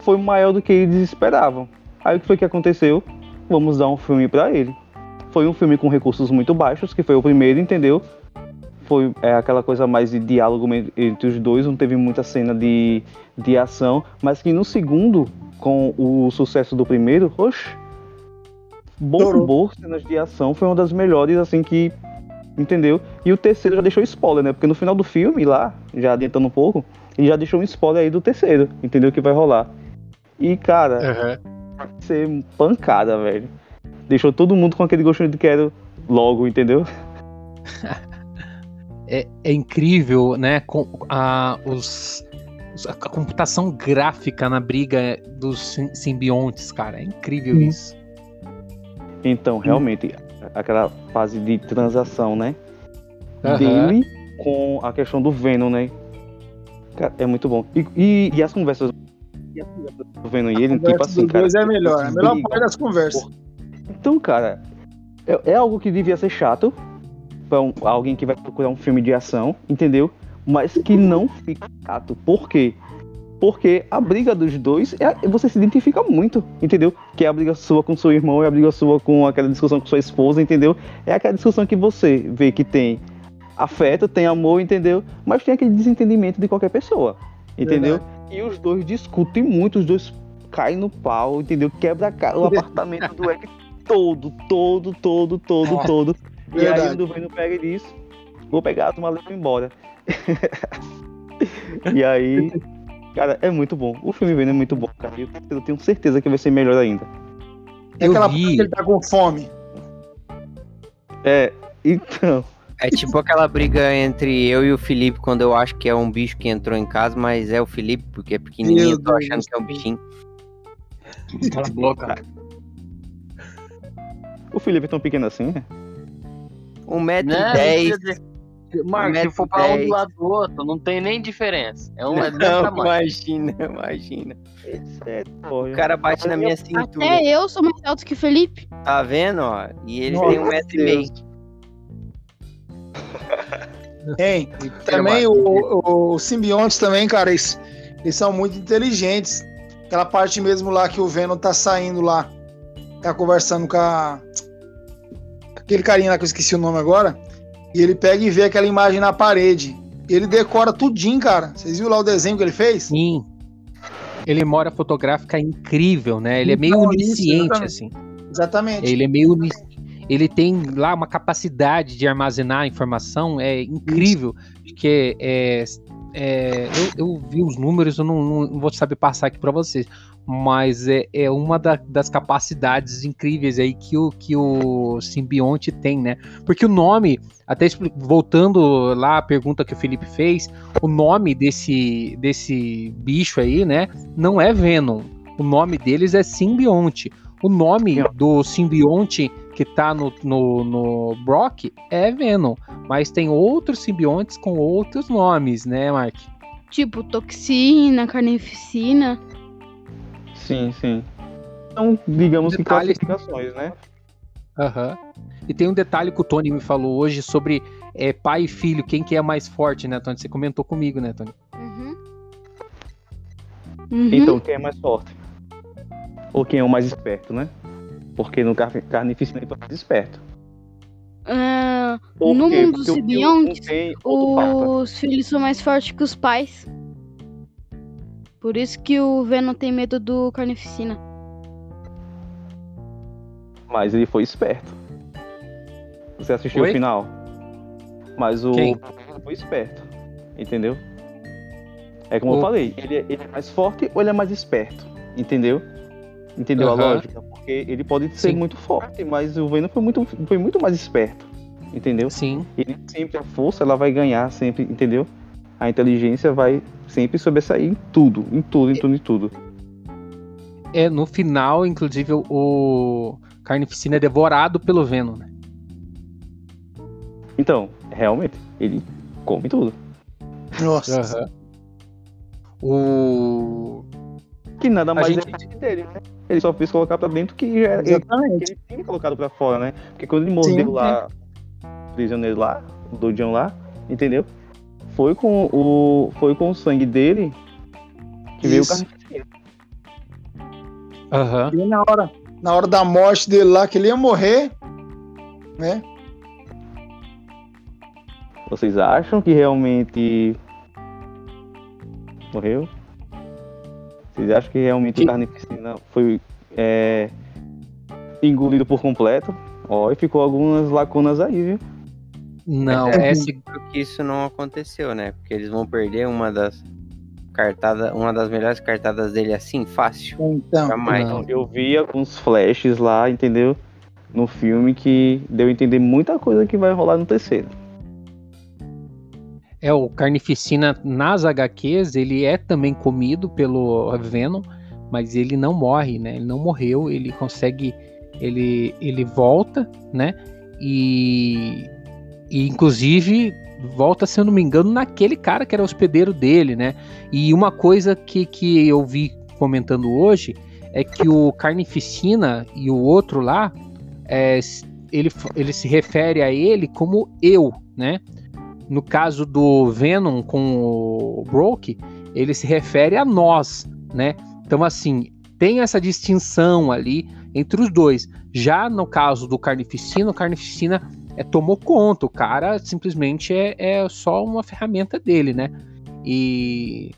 foi maior do que eles esperavam. Aí o que foi que aconteceu? Vamos dar um filme pra ele. Foi um filme com recursos muito baixos, que foi o primeiro, entendeu? Foi é, aquela coisa mais de diálogo entre os dois, não teve muita cena de, de ação, mas que no segundo, com o sucesso do primeiro, oxe, bombou cenas de ação, foi uma das melhores, assim, que. Entendeu? E o terceiro já deixou spoiler, né? Porque no final do filme, lá, já adiantando um pouco, ele já deixou um spoiler aí do terceiro, entendeu? Que vai rolar. E, cara, vai ser pancada, velho. Deixou todo mundo com aquele gostinho de quero logo, entendeu? [laughs] É, é incrível, né? Com a, os, a computação gráfica na briga dos sim- simbiontes, cara. É incrível Sim. isso. Então, realmente, aquela fase de transação, né? Aham. Dele com a questão do Venom, né? Cara, é muito bom. E, e, e as conversas. As conversas do Venom e ele, tipo assim, cara. dois é melhor. É a melhor parte das conversas. Então, cara, é, é algo que devia ser chato pra um- alguém que vai procurar um filme de ação, entendeu? Mas que não fica chato. Por quê? Porque a briga dos dois, é, você se identifica muito, entendeu? Que é a briga sua com seu irmão, é a briga sua com aquela discussão com sua esposa, entendeu? É aquela discussão que você vê que tem afeto, tem amor, entendeu? Mas tem aquele desentendimento de qualquer pessoa, entendeu? E os dois discutem muito, os dois caem no pau, entendeu? Quebra a cara, o [laughs] apartamento do Eric todo, todo, todo, todo, todo. E aí Verdade. o Venom pega e diz: Vou pegar as malas e vou embora. [laughs] e aí, cara, é muito bom. O filme Venom é muito bom, cara. Eu tenho certeza que vai ser melhor ainda. É aquela vi. parte que ele tá com fome. É, então. É tipo aquela briga entre eu e o Felipe quando eu acho que é um bicho que entrou em casa, mas é o Felipe porque é pequenininho, eu tô Deus. achando que é um bichinho. Cala a boca. O Felipe é tão pequeno assim, né? Um metro Né? e dez. Marcos, se for pra um do lado do outro, não tem nem diferença. É um é Não, tamanho. imagina, [laughs] imagina. É, pô, O cara bate na minha cintura. Até eu sou mais alto que o Felipe. Tá vendo, ó? E ele Nossa, tem um metro e meio. Hein? [laughs] Também o, o, os simbiontes também, cara, eles, eles são muito inteligentes. Aquela parte mesmo lá que o Venom tá saindo lá, tá conversando com a... aquele carinha lá que eu esqueci o nome agora, e ele pega e vê aquela imagem na parede. Ele decora tudinho, cara. Vocês viram lá o desenho que ele fez? Sim. Ele memória fotográfica incrível, né? Ele é meio Então, onisciente, assim. Exatamente. Ele é meio onisciente. ele tem lá uma capacidade de armazenar informação é incrível, porque é, é, eu, eu, vi os números, eu não, não vou saber passar aqui para vocês, mas é, é uma da, das capacidades incríveis aí que o, que o simbionte tem, né? Porque o nome, até voltando lá à pergunta que o Felipe fez, o nome desse, desse bicho aí, né, não é Venom. O nome deles é simbionte. O nome do simbionte que tá no, no, no Brock é Venom, mas tem outros simbiontes com outros nomes, né, Mark? Tipo toxina, carnificina. Sim, sim. Então, digamos Detalhe... que classificações, né? Aham. Uhum. E tem um detalhe que o Tony me falou hoje sobre é, pai e filho, quem que é mais forte, né, Tony? Você comentou comigo, né, Tony? Uhum. Uhum. Então, quem é mais forte? Ou quem é o mais esperto, né? Porque no carnificina ele é mais esperto. Uh, no mundo dos simbiontes, os filhos são mais fortes que os pais. Por isso que o Venom tem medo do Carnificina. Mas ele foi esperto. Você assistiu o final? Mas o Quem? foi esperto. Entendeu? É como o... eu falei, ele, é, ele, é mais forte ou ele é mais esperto? Entendeu? Entendeu uhum. a lógica? Porque ele pode ser Sim. muito forte, mas o Venom foi muito, foi muito mais esperto. Entendeu? Sim. Ele sempre, a força, ela vai ganhar sempre, entendeu? A inteligência vai sempre sobressair em tudo, em tudo, em tudo, em tudo. É, no final, inclusive, o Carnificina é devorado pelo Venom, né? Então, realmente, ele come tudo. Nossa. Uhum. O. Que nada mais gente... é dele, né? Ele só fez colocar pra dentro que já era. Exatamente. Que ele tinha colocado pra fora, né? Porque quando ele mordeu lá, o prisioneiro lá, o doidão lá, entendeu? Foi com o foi com o sangue dele que Isso. veio o carnificina. Aham. Uhum. E na hora, na hora da morte dele lá, que ele ia morrer, né? Vocês acham que realmente morreu? Vocês acham que realmente que... o carnificina foi é, engolido por completo? Ó, e ficou algumas lacunas aí, viu? Não, é, é que isso não aconteceu, né? Porque eles vão perder uma das cartadas, uma das melhores cartadas dele assim, fácil. Então, Jamais. Não. Eu vi alguns flashes lá, entendeu? No filme que deu a entender muita coisa que vai rolar no terceiro. É, o Carnificina nas HQs, ele é também comido pelo Venom, mas ele não morre, né? Ele não morreu, ele consegue. Ele, ele volta, né? E e inclusive volta, se eu não me engano, naquele cara que era hospedeiro dele, né? E uma coisa que, que eu vi comentando hoje é que o Carnificina e o outro lá, é, ele, ele se refere a ele como eu, né? No caso do Venom com o Broke, ele se refere a nós, né? Então, assim, tem essa distinção ali entre os dois. Já no caso do Carnificina, o Carnificina é, tomou conta. O cara simplesmente é, é só uma ferramenta dele, né? E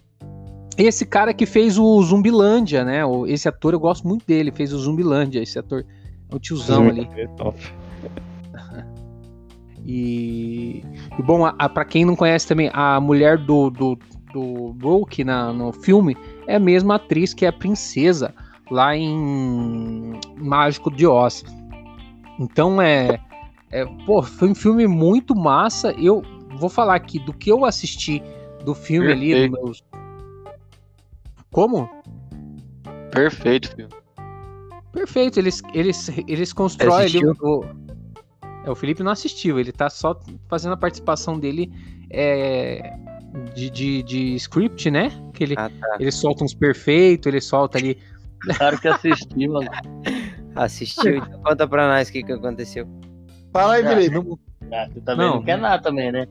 esse cara que fez o Zumbilândia, né? Esse ator eu gosto muito dele, fez o Zumbilândia, esse ator é o tiozão Sim, ali. É [laughs] top. e, e, bom, para quem não conhece também, a mulher do, do, do Broke na, no filme é a mesma atriz que é a princesa lá em Mágico de Oz. Então é é, pô, foi um filme muito massa. Eu vou falar aqui do que eu assisti do filme Perfeito. ali. Meus... Como? Perfeito, filme. Perfeito, eles, eles, eles constroem ali o, é, o Felipe não assistiu, ele tá só fazendo a participação dele é, de, de, de script, né? Que ele, ah, tá. ele solta uns perfeitos, ele solta ali. Claro que assistiu, mano. Assistiu, então conta pra nós o que, que aconteceu. Fala aí, Felipe. Não... Ah, tu também não, não quer nada também, né?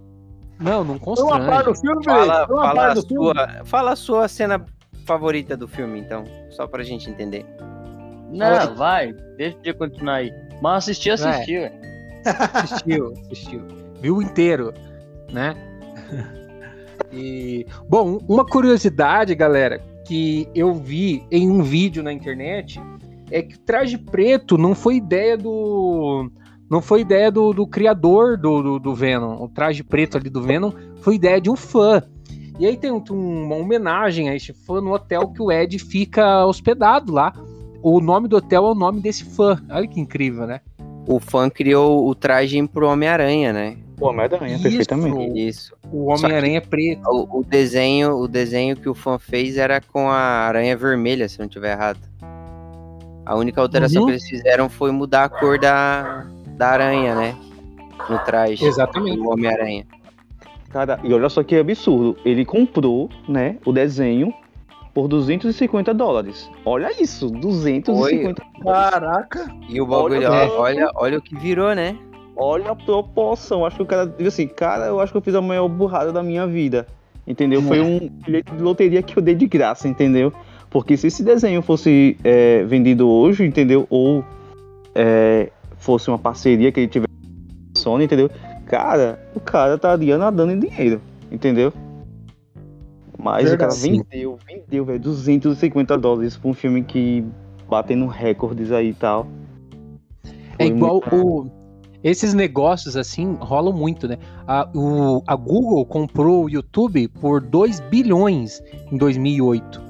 Não, não constrange. Uma parte do filme, fala, fala, a sua, fala a sua cena favorita do filme, então. Só pra gente entender. Não, vai. Deixa eu continuar aí. Mas assistir, assistiu. Assistiu, [laughs] assistiu. Viu inteiro, né? E, bom, uma curiosidade, galera, que eu vi em um vídeo na internet é que o traje preto não foi ideia do Não foi ideia do, do criador do, do, do Venom. O traje preto ali do Venom foi ideia de um fã. E aí tem um, uma homenagem a este fã no hotel que o Ed fica hospedado lá. O nome do hotel é o nome desse fã. Olha que incrível, né? O fã criou o traje pro Homem-Aranha, né? O Homem-Aranha, perfeitamente. Isso. O Homem-Aranha preto. O, o desenho, o desenho que o fã fez era com a aranha vermelha, se eu não estiver errado. A única alteração Uhum. que eles fizeram foi mudar a cor da, da aranha, né? No traje. Exatamente. Do Homem-Aranha. Cara, e olha só que absurdo. Ele comprou, né, o desenho por 250 dólares. Olha isso, 250 Caraca. E o bagulho, Olha, ó, olha, olha o que virou, né? Olha a proporção. Acho que o cara disse assim, cara, eu acho que eu fiz a maior burrada da minha vida. Entendeu? Foi um [laughs] bilhete de loteria que eu dei de graça, entendeu? Porque se esse desenho fosse é, vendido hoje, entendeu? Ou é, fosse uma parceria que ele tivesse com a Sony, entendeu? Cara, o cara estaria nadando em dinheiro, entendeu? Mas o cara vendeu, vendeu, velho, 250 dólares pra um filme que batendo recordes aí e tal. É Foi igual muito- o. Esses negócios assim rolam muito, né? A, o, a Google comprou o YouTube por 2 bilhões em 2008.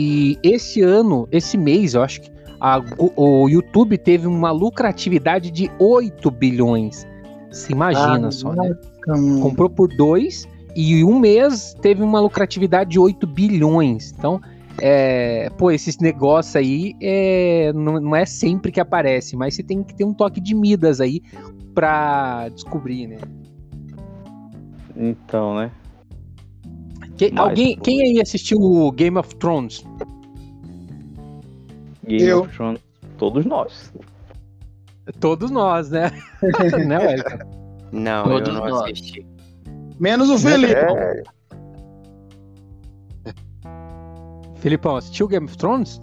E esse ano, esse mês, eu acho que a o YouTube teve uma lucratividade de 8 bilhões. Se imagina Ah, só, né? Hum, Comprou por 2 e em um mês teve uma lucratividade de 8 bilhões. Então, é, pô, esses negócios aí é, não, não é sempre que aparece, mas você tem que ter um toque de Midas aí pra descobrir, né? Então, né? Que- alguém, quem aí assistiu o Game of Thrones? Game Eu. of Thrones, todos nós. Todos nós, né? [laughs] né, Wellington? Não, Todos eu não nós. assisti. Menos o Felipe. É, Filipão, assistiu Game of Thrones?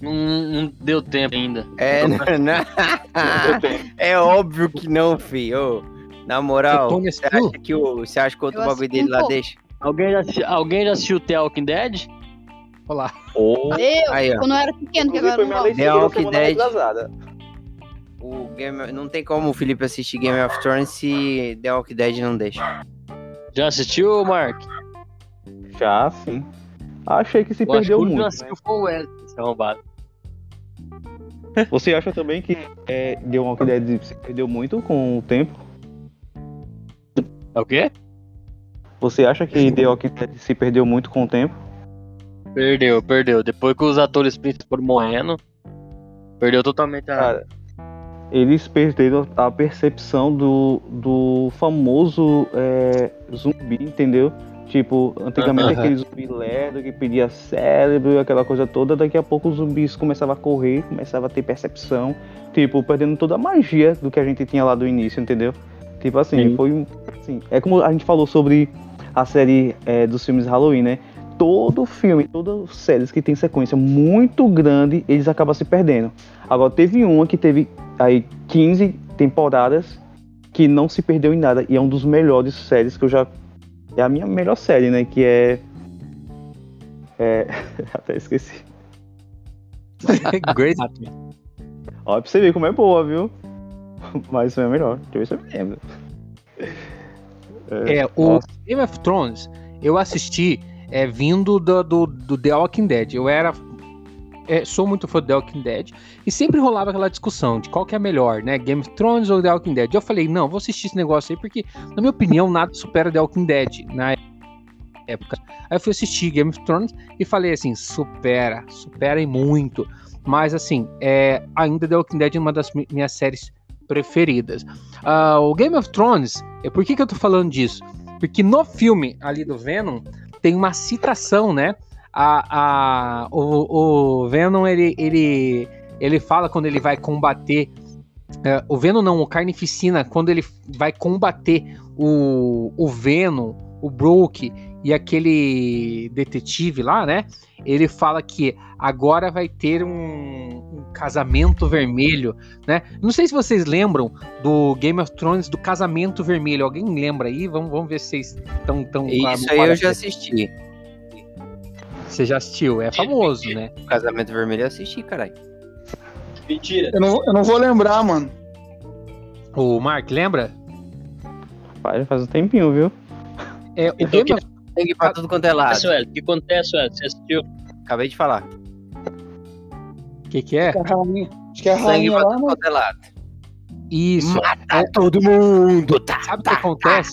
Não, não deu tempo ainda. É, não, não. [laughs] é óbvio que não, filho. Na moral, você assistiu? acha que o, você acha que o outro Eu bagulho dele um lá pouco. deixa? Alguém já, assisti- alguém já assistiu The Walking Dead? Lá. ou Eu, Aí, quando eu era pequeno, que agora não leitura The Walking Dead. O Game, não tem como o Felipe assistir Game of Thrones se The Walking Dead não deixa. Já assistiu, Mark? Já, sim. Achei que se Eu acho que perdeu o único que muito. assistiu foi o Wesley, esse arrombado. né? Você acha também que é, The Walking Dead se perdeu muito com o tempo? É o quê? Você acha que The Walking Dead se perdeu muito com o tempo? Perdeu, perdeu. Depois que os atores principais foram morrendo, perdeu totalmente a. Cara, eles perderam a percepção do, do famoso é, zumbi, entendeu? Tipo, antigamente [laughs] Aham. aquele zumbi lerdo que pedia cérebro e aquela coisa toda, daqui a pouco os zumbis começavam a correr, começavam a ter percepção, tipo, perdendo toda a magia do que a gente tinha lá do início, entendeu? Tipo assim, Sim. foi um. Assim, é como a gente falou sobre a série é, dos filmes Halloween, né? Todo filme, todas as séries que tem sequência muito grande, eles acabam se perdendo. Agora, teve uma que teve aí 15 temporadas que não se perdeu em nada. E é um dos melhores séries que eu já. É a minha melhor série, né? Que é. É. [laughs] Até esqueci. [laughs] Anatomy. Ó, pra você ver como é boa, viu? Mas foi a melhor. Deixa eu ver se eu me lembro. É, o Nossa. Game of Thrones, eu assisti é, vindo do, do, do The Walking Dead. Eu era. é, sou muito fã do The Walking Dead. E sempre rolava aquela discussão de qual que é melhor, né? Game of Thrones ou The Walking Dead. Eu falei, não, vou assistir esse negócio aí, porque, na minha opinião, nada supera The Walking Dead na época. Aí eu fui assistir Game of Thrones e falei assim, supera, supera e muito. Mas assim, é, ainda The Walking Dead é uma das mi- minhas séries preferidas. Ah, o Game of Thrones, é por que, que eu tô falando disso? Porque no filme ali do Venom tem uma citação, né? A, a, o, o Venom ele, ele, ele fala quando ele vai combater. é, o Venom não, o Carnificina, quando ele vai combater o, o Venom, o Brook e aquele detetive lá, né? Ele fala que agora vai ter um casamento vermelho, né? Não sei se vocês lembram do Game of Thrones do casamento vermelho. Alguém lembra aí? Vamos, vamos ver se vocês estão tão, Isso aí eu já assisti. Você já assistiu? É famoso, né? Casamento Vermelho eu assisti, caralho. Mentira. Eu não, eu não vou lembrar, mano. O Mark, lembra? Faz, faz um tempinho, viu? É, o Então, Game que- of... Sangue pra tudo quanto é lado. O que acontece, velho? Você assistiu? Acabei de falar. Que que é? A rainha- Acho que é a rainha pra lá, tudo mas quanto é lado. Isso. Mata todo mundo, tá? Sabe o que acontece?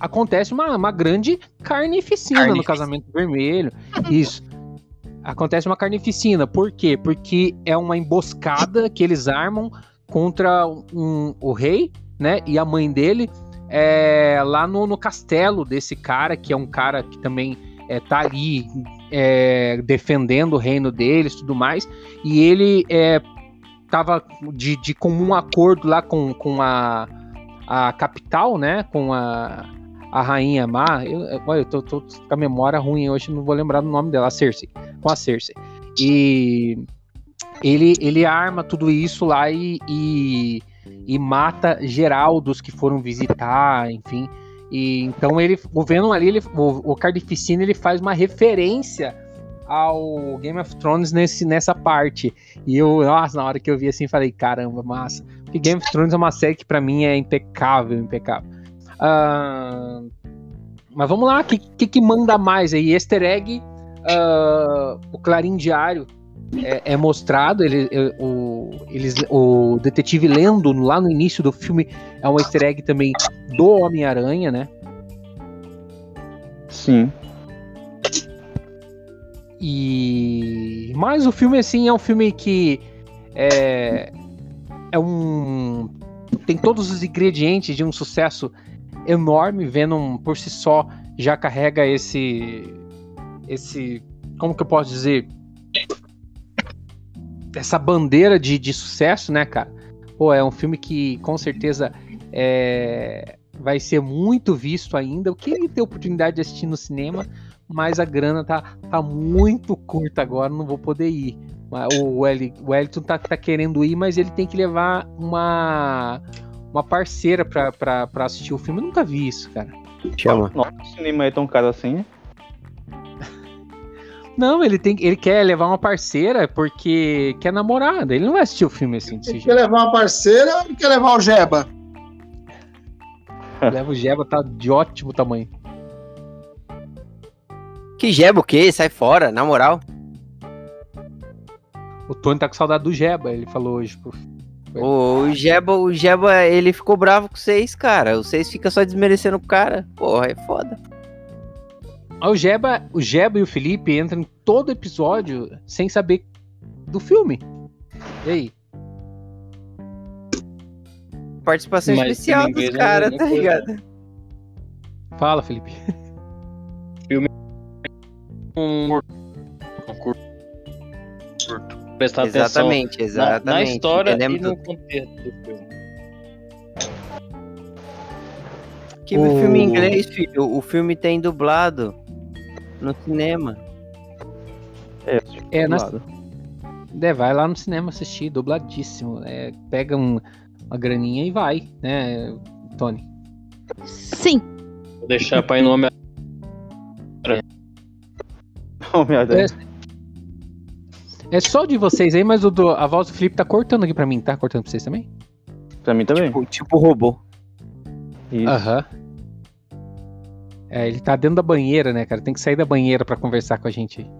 Acontece uma, uma grande carnificina no Carnificina. casamento vermelho. Isso. Acontece uma carnificina. Por quê? Porque é uma emboscada que eles armam contra um- o rei, né? E a mãe dele é, lá no, no castelo desse cara, que é um cara que também é, tá ali é, defendendo o reino deles tudo mais. E ele é, tava de, de comum acordo lá com, com a, a capital, né? Com a, a rainha má. Eu- olha, eu tô, tô com a memória ruim hoje, não vou lembrar do nome dela, a Cersei. Com a Cersei. E ele, ele arma tudo isso lá e, e, e mata geral dos que foram visitar, enfim. E então ele, o Venom ali, ele, o, o Carnificina, ele faz uma referência ao Game of Thrones nesse, nessa parte. E eu, nossa, na hora que eu vi assim, falei, caramba, massa. Porque Game of Thrones é uma série que pra mim é impecável, impecável. Ah, mas vamos lá, o que, que, que manda mais aí? Easter egg, ah, o Clarim Diário é, é mostrado, ele, é, o, eles, o detetive lendo lá no início do filme é um easter egg também do Homem-Aranha, né? Sim. E mas o filme assim é um filme que é, é um tem todos os ingredientes de um sucesso enorme. Venom por si só já carrega esse esse como que eu posso dizer essa bandeira de, de sucesso, né, cara? Pô, é um filme que com certeza é, vai ser muito visto ainda. Eu queria ter oportunidade de assistir no cinema, mas a grana tá, tá muito curta agora, não vou poder ir. Mas O Wellington tá, tá querendo ir, mas ele tem que levar uma, uma parceira pra, pra, pra assistir o filme. Eu nunca vi isso, cara. Chama. Nossa, o cinema é tão caro assim, né? Não, ele, tem, ele quer levar uma parceira porque quer namorar. Ele não vai assistir o filme assim, desse Ele jeito. quer levar uma parceira ou ele quer levar o Jeba? [laughs] Leva o Jeba, tá de ótimo tamanho. Que jeba o quê? Sai fora, na moral. O Tony tá com saudade do Jeba, ele falou hoje. Pro... O, o Jeba, o Jeba, ele ficou bravo com vocês, cara. Vocês ficam só desmerecendo o cara. Porra, é foda. O Jeba, o Jeba e o Felipe entram em todo episódio sem saber do filme. E aí? Participação Mas especial dos caras, tá ligado? [laughs] Fala, Felipe. Um curto. Um curto. Prestar atenção Exatamente, na, exatamente. na história Entendemos e no tudo. contexto do filme. Que O- filme em inglês, filho? O filme tem dublado no cinema. É, É, lado. É, vai lá no cinema assistir, dubladíssimo. É, pega um- uma graninha e vai, né, Tony? Sim. Vou deixar pra ir no Homem Homem-Aranha. É só de vocês aí, mas o do- a voz do Felipe tá cortando aqui pra mim, tá cortando pra vocês também? Pra mim também. Tipo, tipo robô. Isso. Aham. É, ele tá dentro da banheira, né, cara? Tem que sair da banheira pra conversar com a gente aí.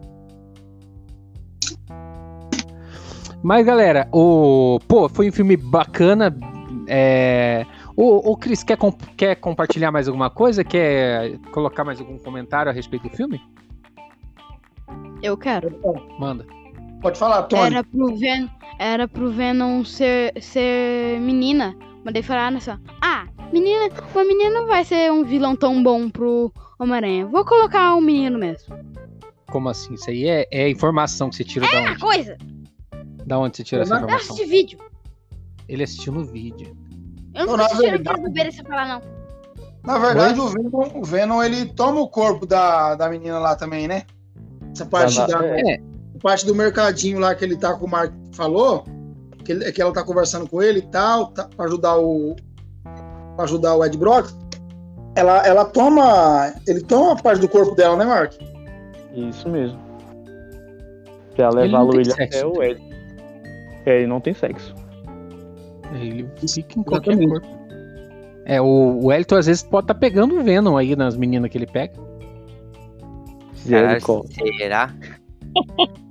Mas, galera, o. Pô, foi um filme bacana. É. O, o Cris, quer, com- quer compartilhar mais alguma coisa? Quer colocar mais algum comentário a respeito do filme? Eu quero. Manda. Pode falar, Tony. Era pro Venom, era pro Venom ser, ser menina. Mas daí falaram assim, ó, ah, menina, uma menina não vai ser um vilão tão bom pro Homem-Aranha. Vou colocar um menino mesmo. Como assim? Isso aí é, é informação que você tira da Ah, onde? coisa! Da onde você tira essa Eu Eu informação? assisti vídeo. Ele assistiu no vídeo. Eu não Não, tô assistindo verdade- vídeo sem falar, não. Na verdade, o Venom, o Venom, ele toma o corpo da, da menina lá também, né? Essa parte, Da- da, É. parte do mercadinho lá que ele tá com o Mark falou, que, ele- que ela tá conversando com ele e tal, tá, pra ajudar o. pra ajudar o Ed Brock. Ela, ela toma. Ele toma parte do corpo dela, né, Mark? Isso mesmo. Pra levar tem ele sexo. até o Ed. É, ele não tem sexo. Ele fica em qualquer corpo. É, o, o Elton às vezes pode estar tá pegando o Venom aí nas meninas que ele pega. Cara, será? [laughs]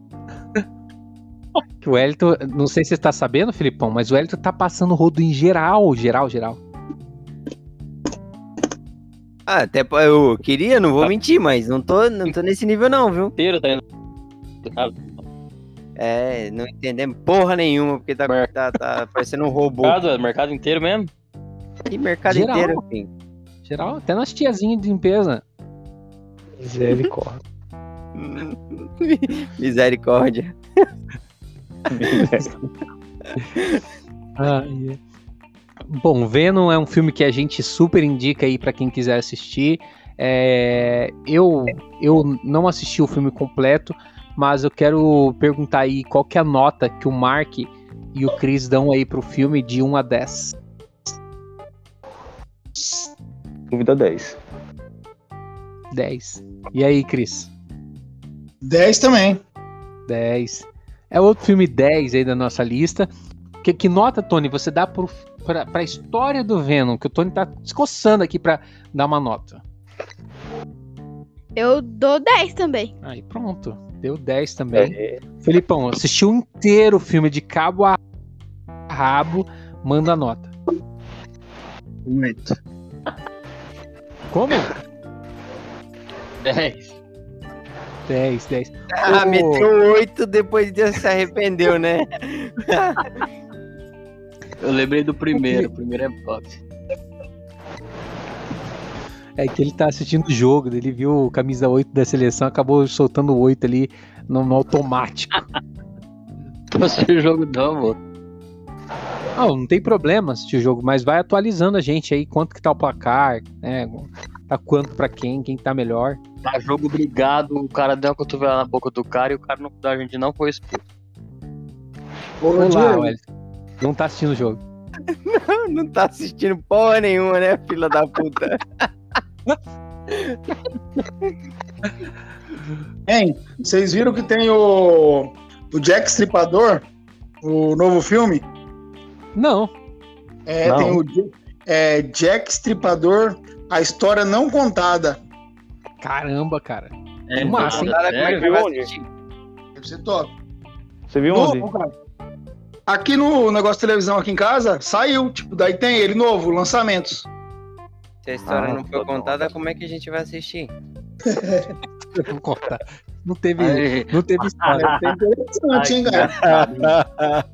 o Elton, não sei se você tá sabendo, Filipão, mas o Elton tá passando rodo em geral, geral, geral. Ah, até eu queria, não vou mentir, mas não tô, não tô nesse nível não, viu? Inteiro tá indo. É, não entendemos porra nenhuma, porque tá, tá, tá [laughs] parecendo um robô. Mercado, mercado inteiro mesmo? E mercado Geral. inteiro, enfim. Geral, até nas tiazinhas de limpeza. Misericórdia. [laughs] Misericórdia. [laughs] ah, yeah. Bom, Venom é um filme que a gente super indica aí para quem quiser assistir. É, eu, eu não assisti o filme completo, mas eu quero perguntar aí qual que é a nota que o Mark e o Chris dão aí pro filme de 1 a 10. Dúvida 10. 10. E aí, Cris? 10 também. 10. É outro filme 10 aí da nossa lista. Que, que nota, Tony, você dá pro, pra, pra história do Venom? Que o Tony tá se coçando aqui pra dar uma nota. Eu dou 10 também. Aí, pronto. Deu 10 também. É. Felipão, assistiu inteiro o filme de cabo a rabo, manda a nota. 8. Como? 10. 10, 10. Ah, oh. meteu 8 depois de se arrependeu, né? [laughs] Eu lembrei do primeiro, o primeiro é top. É que ele tá assistindo o jogo, ele viu camisa 8 da seleção, acabou soltando o 8 ali no, no automático. [laughs] Não assisti o jogo não, mano. Não, não tem problema assistir o jogo, mas vai atualizando a gente aí, quanto que tá o placar, né? Tá quanto pra quem, quem tá melhor. Tá jogo brigado, o cara deu uma cotovela na boca do cara e o cara não, a gente não foi expulso. Olá, Wellington. Não tá assistindo o jogo. Não, não tá assistindo porra nenhuma, né, filha da puta? Hein, vocês viram que tem o, o Jack Stripador, o novo filme? Não. É, não. tem o é, Jack Stripador, a história não contada. Caramba, cara. É, massa, hein? Cara, como é que vai assistir? Deve ser top. Você viu onde? Aqui no negócio de televisão aqui em casa, saiu. Tipo, daí tem ele novo, lançamentos. Se a história ah, não foi contada, como é que a gente vai assistir? [laughs] Eu vou contar. Não teve, não teve história. [laughs] Interessante, hein, cara?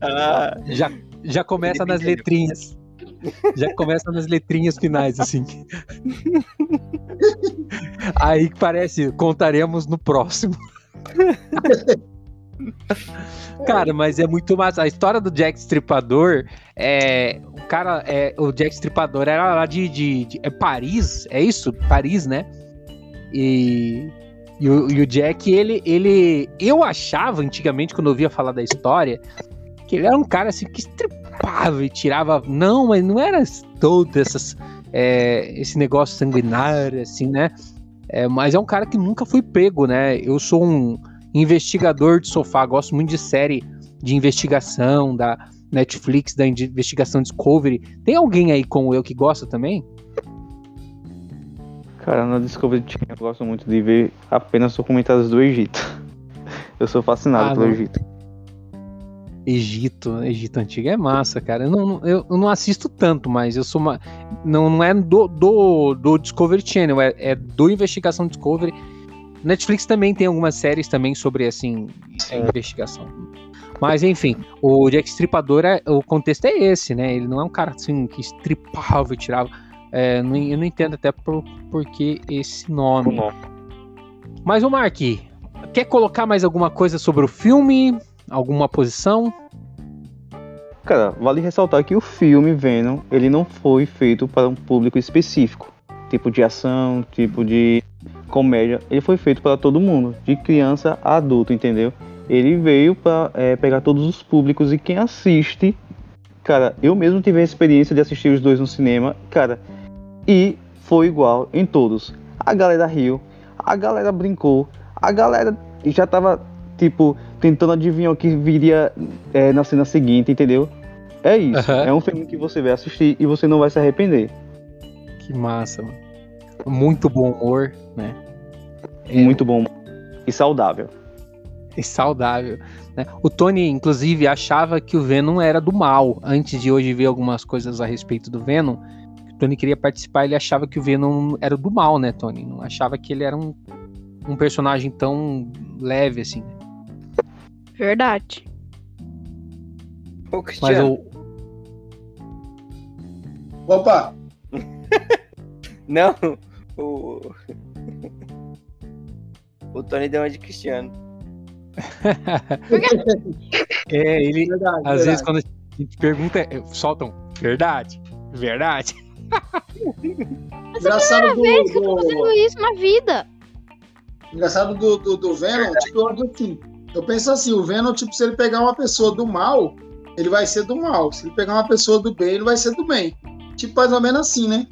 Já, já começa nas letrinhas. Já começa nas letrinhas finais, assim. [laughs] Aí parece, contaremos no próximo. [laughs] Cara, mas é muito massa. A história do Jack Stripador é. O cara, é, o Jack Stripador era lá de, de, de é Paris, é isso? Paris, né? E, e, o, e o Jack, ele, ele. Eu achava antigamente, quando eu ouvia falar da história, que ele era um cara assim que estripava e tirava. Não, mas não era todo essas, é, esse negócio sanguinário, assim, né? É, mas é um cara que nunca foi pego, né? Eu sou um investigador de sofá, gosto muito de série de investigação, da Netflix, da investigação Discovery. Tem alguém aí como eu que gosta também? Cara, na Discovery eu gosto muito de ver apenas documentários do Egito. Eu sou fascinado ah, pelo não. Egito. Egito, Egito Antigo é massa, cara. Eu não, eu, eu não assisto tanto, mas eu sou uma. Não, não é do, do, do Discovery Channel, é, é do Investigação Discovery Netflix também tem algumas séries também sobre, assim, investigação. Mas, enfim, o Jack Stripador, é, o contexto é esse, né? Ele não é um cara, assim, que estripava e tirava... É, não, eu não entendo até por, por que esse nome. Mas, o Mark, quer colocar mais alguma coisa sobre o filme? Alguma posição? Cara, vale ressaltar que o filme Venom, ele não foi feito para um público específico. Tipo de ação, tipo de comédia, ele foi feito para todo mundo, de criança a adulto, entendeu? Ele veio para é, pegar todos os públicos e quem assiste, cara, eu mesmo tive a experiência de assistir os dois no cinema, cara, e foi igual em todos. A galera riu, a galera brincou, a galera já tava, tipo, tentando adivinhar o que viria é, na cena seguinte, entendeu? É isso. Aham. É um filme que você vai assistir e você não vai se arrepender. Que massa, mano. Muito bom humor, né? É, Muito bom e saudável. e saudável. né? O Tony, inclusive, achava que o Venom era do mal. Antes de hoje ver algumas coisas a respeito do Venom, o Tony queria participar, ele achava que o Venom era do mal, né, Tony? Não achava que ele era um, um personagem tão leve assim. Verdade. Ô, Mas o. Opa, [laughs] Não, o. [laughs] O Tony deu uma de Cristiano. [laughs] É, ele. verdade, Às verdade. vezes, quando a gente pergunta, é, soltam verdade, verdade. [laughs] Engraçado do, vez que eu tô do- fazendo isso na vida. engraçado do, do, do Venom, tipo, eu assim. Eu penso assim, o Venom, tipo, se ele pegar uma pessoa do mal, ele vai ser do mal. Se ele pegar uma pessoa do bem, ele vai ser do bem. Tipo, mais ou menos assim, né?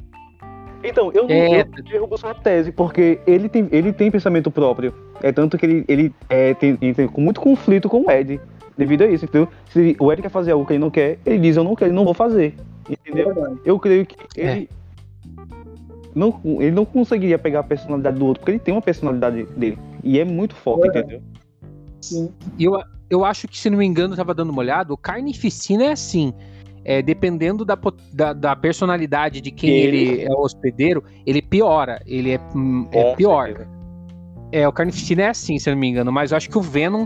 Então, eu não É. eu derrubo sua tese, porque ele tem, ele tem pensamento próprio. É tanto que ele, ele é, tem, tem muito conflito com o Ed devido a isso, entendeu? Se o Ed quer fazer algo que ele não quer, ele diz, eu não quero, não vou fazer. Entendeu? Eu creio que ele. Não, ele não conseguiria pegar a personalidade do outro, porque ele tem uma personalidade dele. E é muito forte, É. entendeu? Sim. E eu, eu acho que, se não me engano, eu tava dando uma olhada, o Carnificina é assim. É, dependendo da, da, da personalidade de quem Ele- ele é o hospedeiro, ele piora. Ele é, hum, é pior. certeza. É, o Carnificina é assim, se eu não me engano, mas eu acho que o Venom.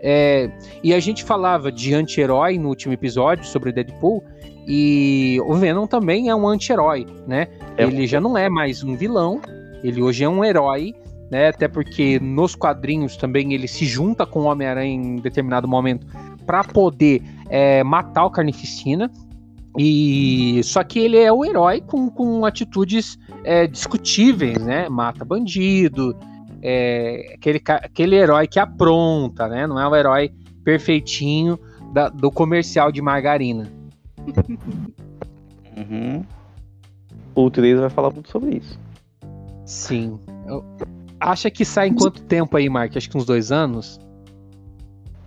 é, E a gente falava de anti-herói no último episódio sobre o Deadpool, e o Venom também é um anti-herói, né? É um- ele já não é mais um vilão, ele hoje é um herói, né? Até porque nos quadrinhos também ele se junta com o Homem-Aranha em determinado momento para poder é, matar o Carnificina. E só que ele é o herói com, com atitudes é, discutíveis, né? Mata bandido, é, aquele, aquele herói que apronta, né? Não é o herói perfeitinho da- do comercial de margarina. [laughs] Uhum. O 3 vai falar muito sobre isso. Sim. Eu- Acha que sai em quanto tempo aí, Mark? Acho que uns dois anos?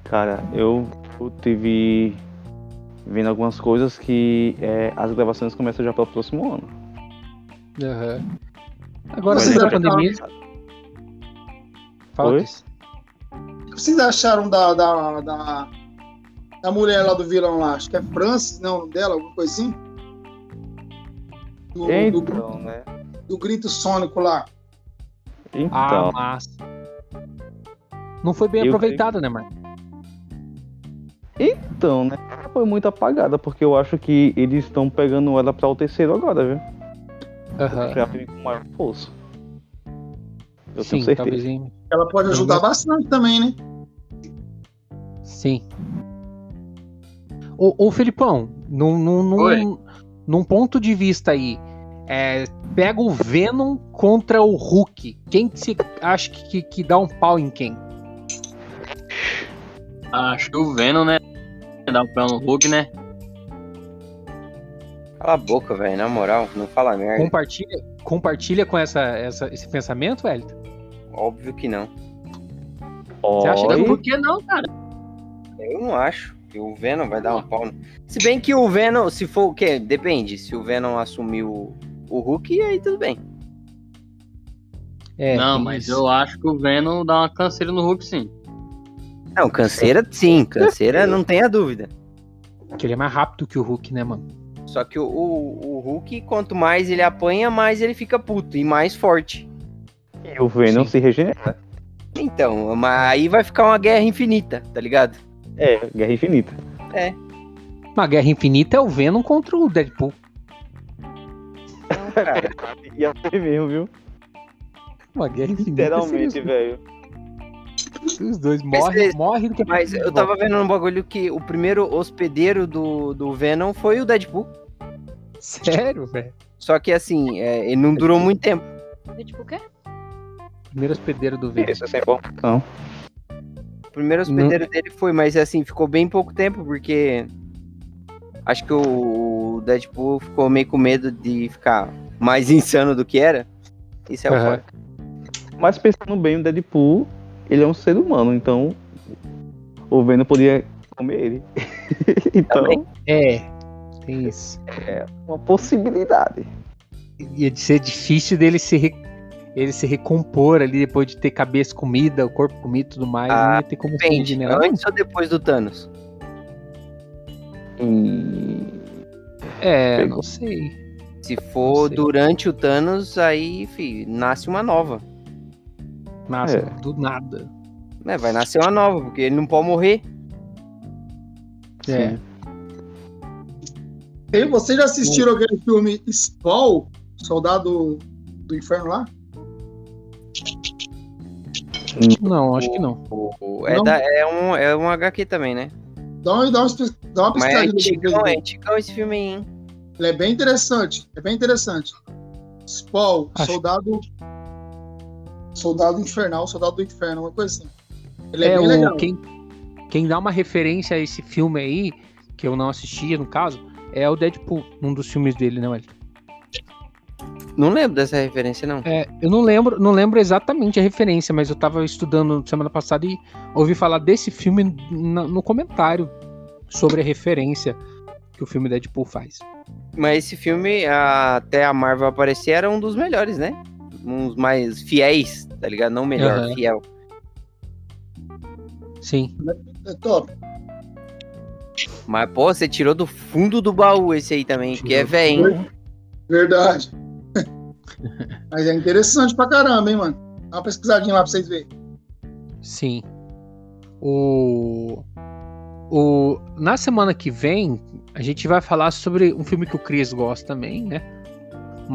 Cara, eu, eu tive vendo algumas coisas que é, as gravações começam já para o próximo ano. Aham. Agora, Vocês da pandemia. Fala, Oi? Cris. O que vocês acharam da, da, da, da mulher lá do vilão lá? Acho que é Francis, não, nome dela, alguma coisa assim? Do, do, Então, né? do grito sônico lá. Ah, Então, massa. Não foi bem Eu aproveitado, né, Mark? Então, né? Foi muito apagada, porque eu acho que eles estão pegando ela para o terceiro agora, viu? Aham. Pra vir com maior força. Eu Sim, tenho certeza. talvez em- Ela pode ajudar bastante também, né? Sim. Ô, ô Felipão, num, num, num, num ponto de vista aí, é, pega o Venom contra o Hulk. Quem que você acha que, que, que dá um pau em quem? Acho que o Venom, né? Dá um pé no Hulk, né? Cala a boca, velho, na moral, não fala merda. Compartilha, compartilha com essa, essa- esse pensamento, velho? Óbvio que não. Você acha que? Por que não, cara? Eu não acho que o Venom vai dar um pau. no- Se bem que o Venom, se for o quê? Depende. Se o Venom assumir o, Hulk, aí tudo bem. É, não, mas isso. eu acho que o Venom dá uma canseira no Hulk, sim. Não, canseira sim, canseira não tenha dúvida. Que ele é mais rápido que o Hulk, né, mano? Só que o, o, o Hulk, quanto mais ele apanha, mais ele fica puto e mais forte. E o Venom Sim. se regenera. Então, mas aí vai ficar uma guerra infinita, tá ligado? É, Guerra Infinita. Uma Guerra Infinita é o Venom contra o Deadpool. Não, cara. Ia ser mesmo, viu? Uma Guerra Infinita. Literalmente, velho. Os, dois morrem, vocês- morrem do que Mas eu tava vendo um bagulho que o primeiro hospedeiro do, do Venom foi o Deadpool. Sério, velho? Só que assim, é, ele não durou muito tempo. Tipo o quê? Primeiro hospedeiro do Venom. Isso, essa informação. O primeiro hospedeiro dele foi, mas assim, ficou bem pouco tempo, porque acho que o Deadpool ficou meio com medo de ficar mais [laughs] insano do que era. Isso é o Aham. fora. Mas pensando bem, o Deadpool, ele é um ser humano, então o Venom poderia comer ele. [laughs] então, Também. É, tem isso. é uma possibilidade. Ia ser difícil dele se, re- ele se recompor ali depois de ter cabeça comida, o corpo comido e tudo mais. Ah, não ia ter como Depende, fugir nela. antes ou depois do Thanos? E É, não sei. Se for sei. durante o Thanos, aí, fi, nasce uma nova. Nossa, É. do nada. Né? Vai nascer uma nova, porque ele não pode morrer. É. Sim. E vocês já assistiram aquele filme Spawn, Soldado do Inferno lá? Não, acho que não. É, Não. da- é, um, é um HQ também, né? Dá uma, dá uma, dá uma Mas é antigão, é antigão esse filme aí, hein? Ele é bem interessante. É bem interessante. Spawn, Acho- Soldado. Soldado Infernal, Soldado do Inferno, uma coisa assim. Ele é, É, bem o, legal. quem, quem dá uma referência a esse filme aí, que eu não assistia no caso, é o Deadpool, um dos filmes dele, não é? Não lembro dessa referência, não. É, eu não lembro, não lembro exatamente a referência, mas eu tava estudando semana passada e ouvi falar desse filme na- no comentário sobre a referência que o filme Deadpool faz. Mas esse filme, até a Marvel aparecer, era um dos melhores, né? Uns mais fiéis, tá ligado? Não melhor, Aham. fiel. Sim. É top. Mas, pô, você tirou do fundo do baú esse aí também, que é velho, hein? Verdade. [laughs] Mas é interessante pra caramba, hein, mano? Dá uma pesquisadinha lá pra vocês verem. Sim. O, o na semana que vem a gente vai falar sobre um filme que o Chris gosta também, né?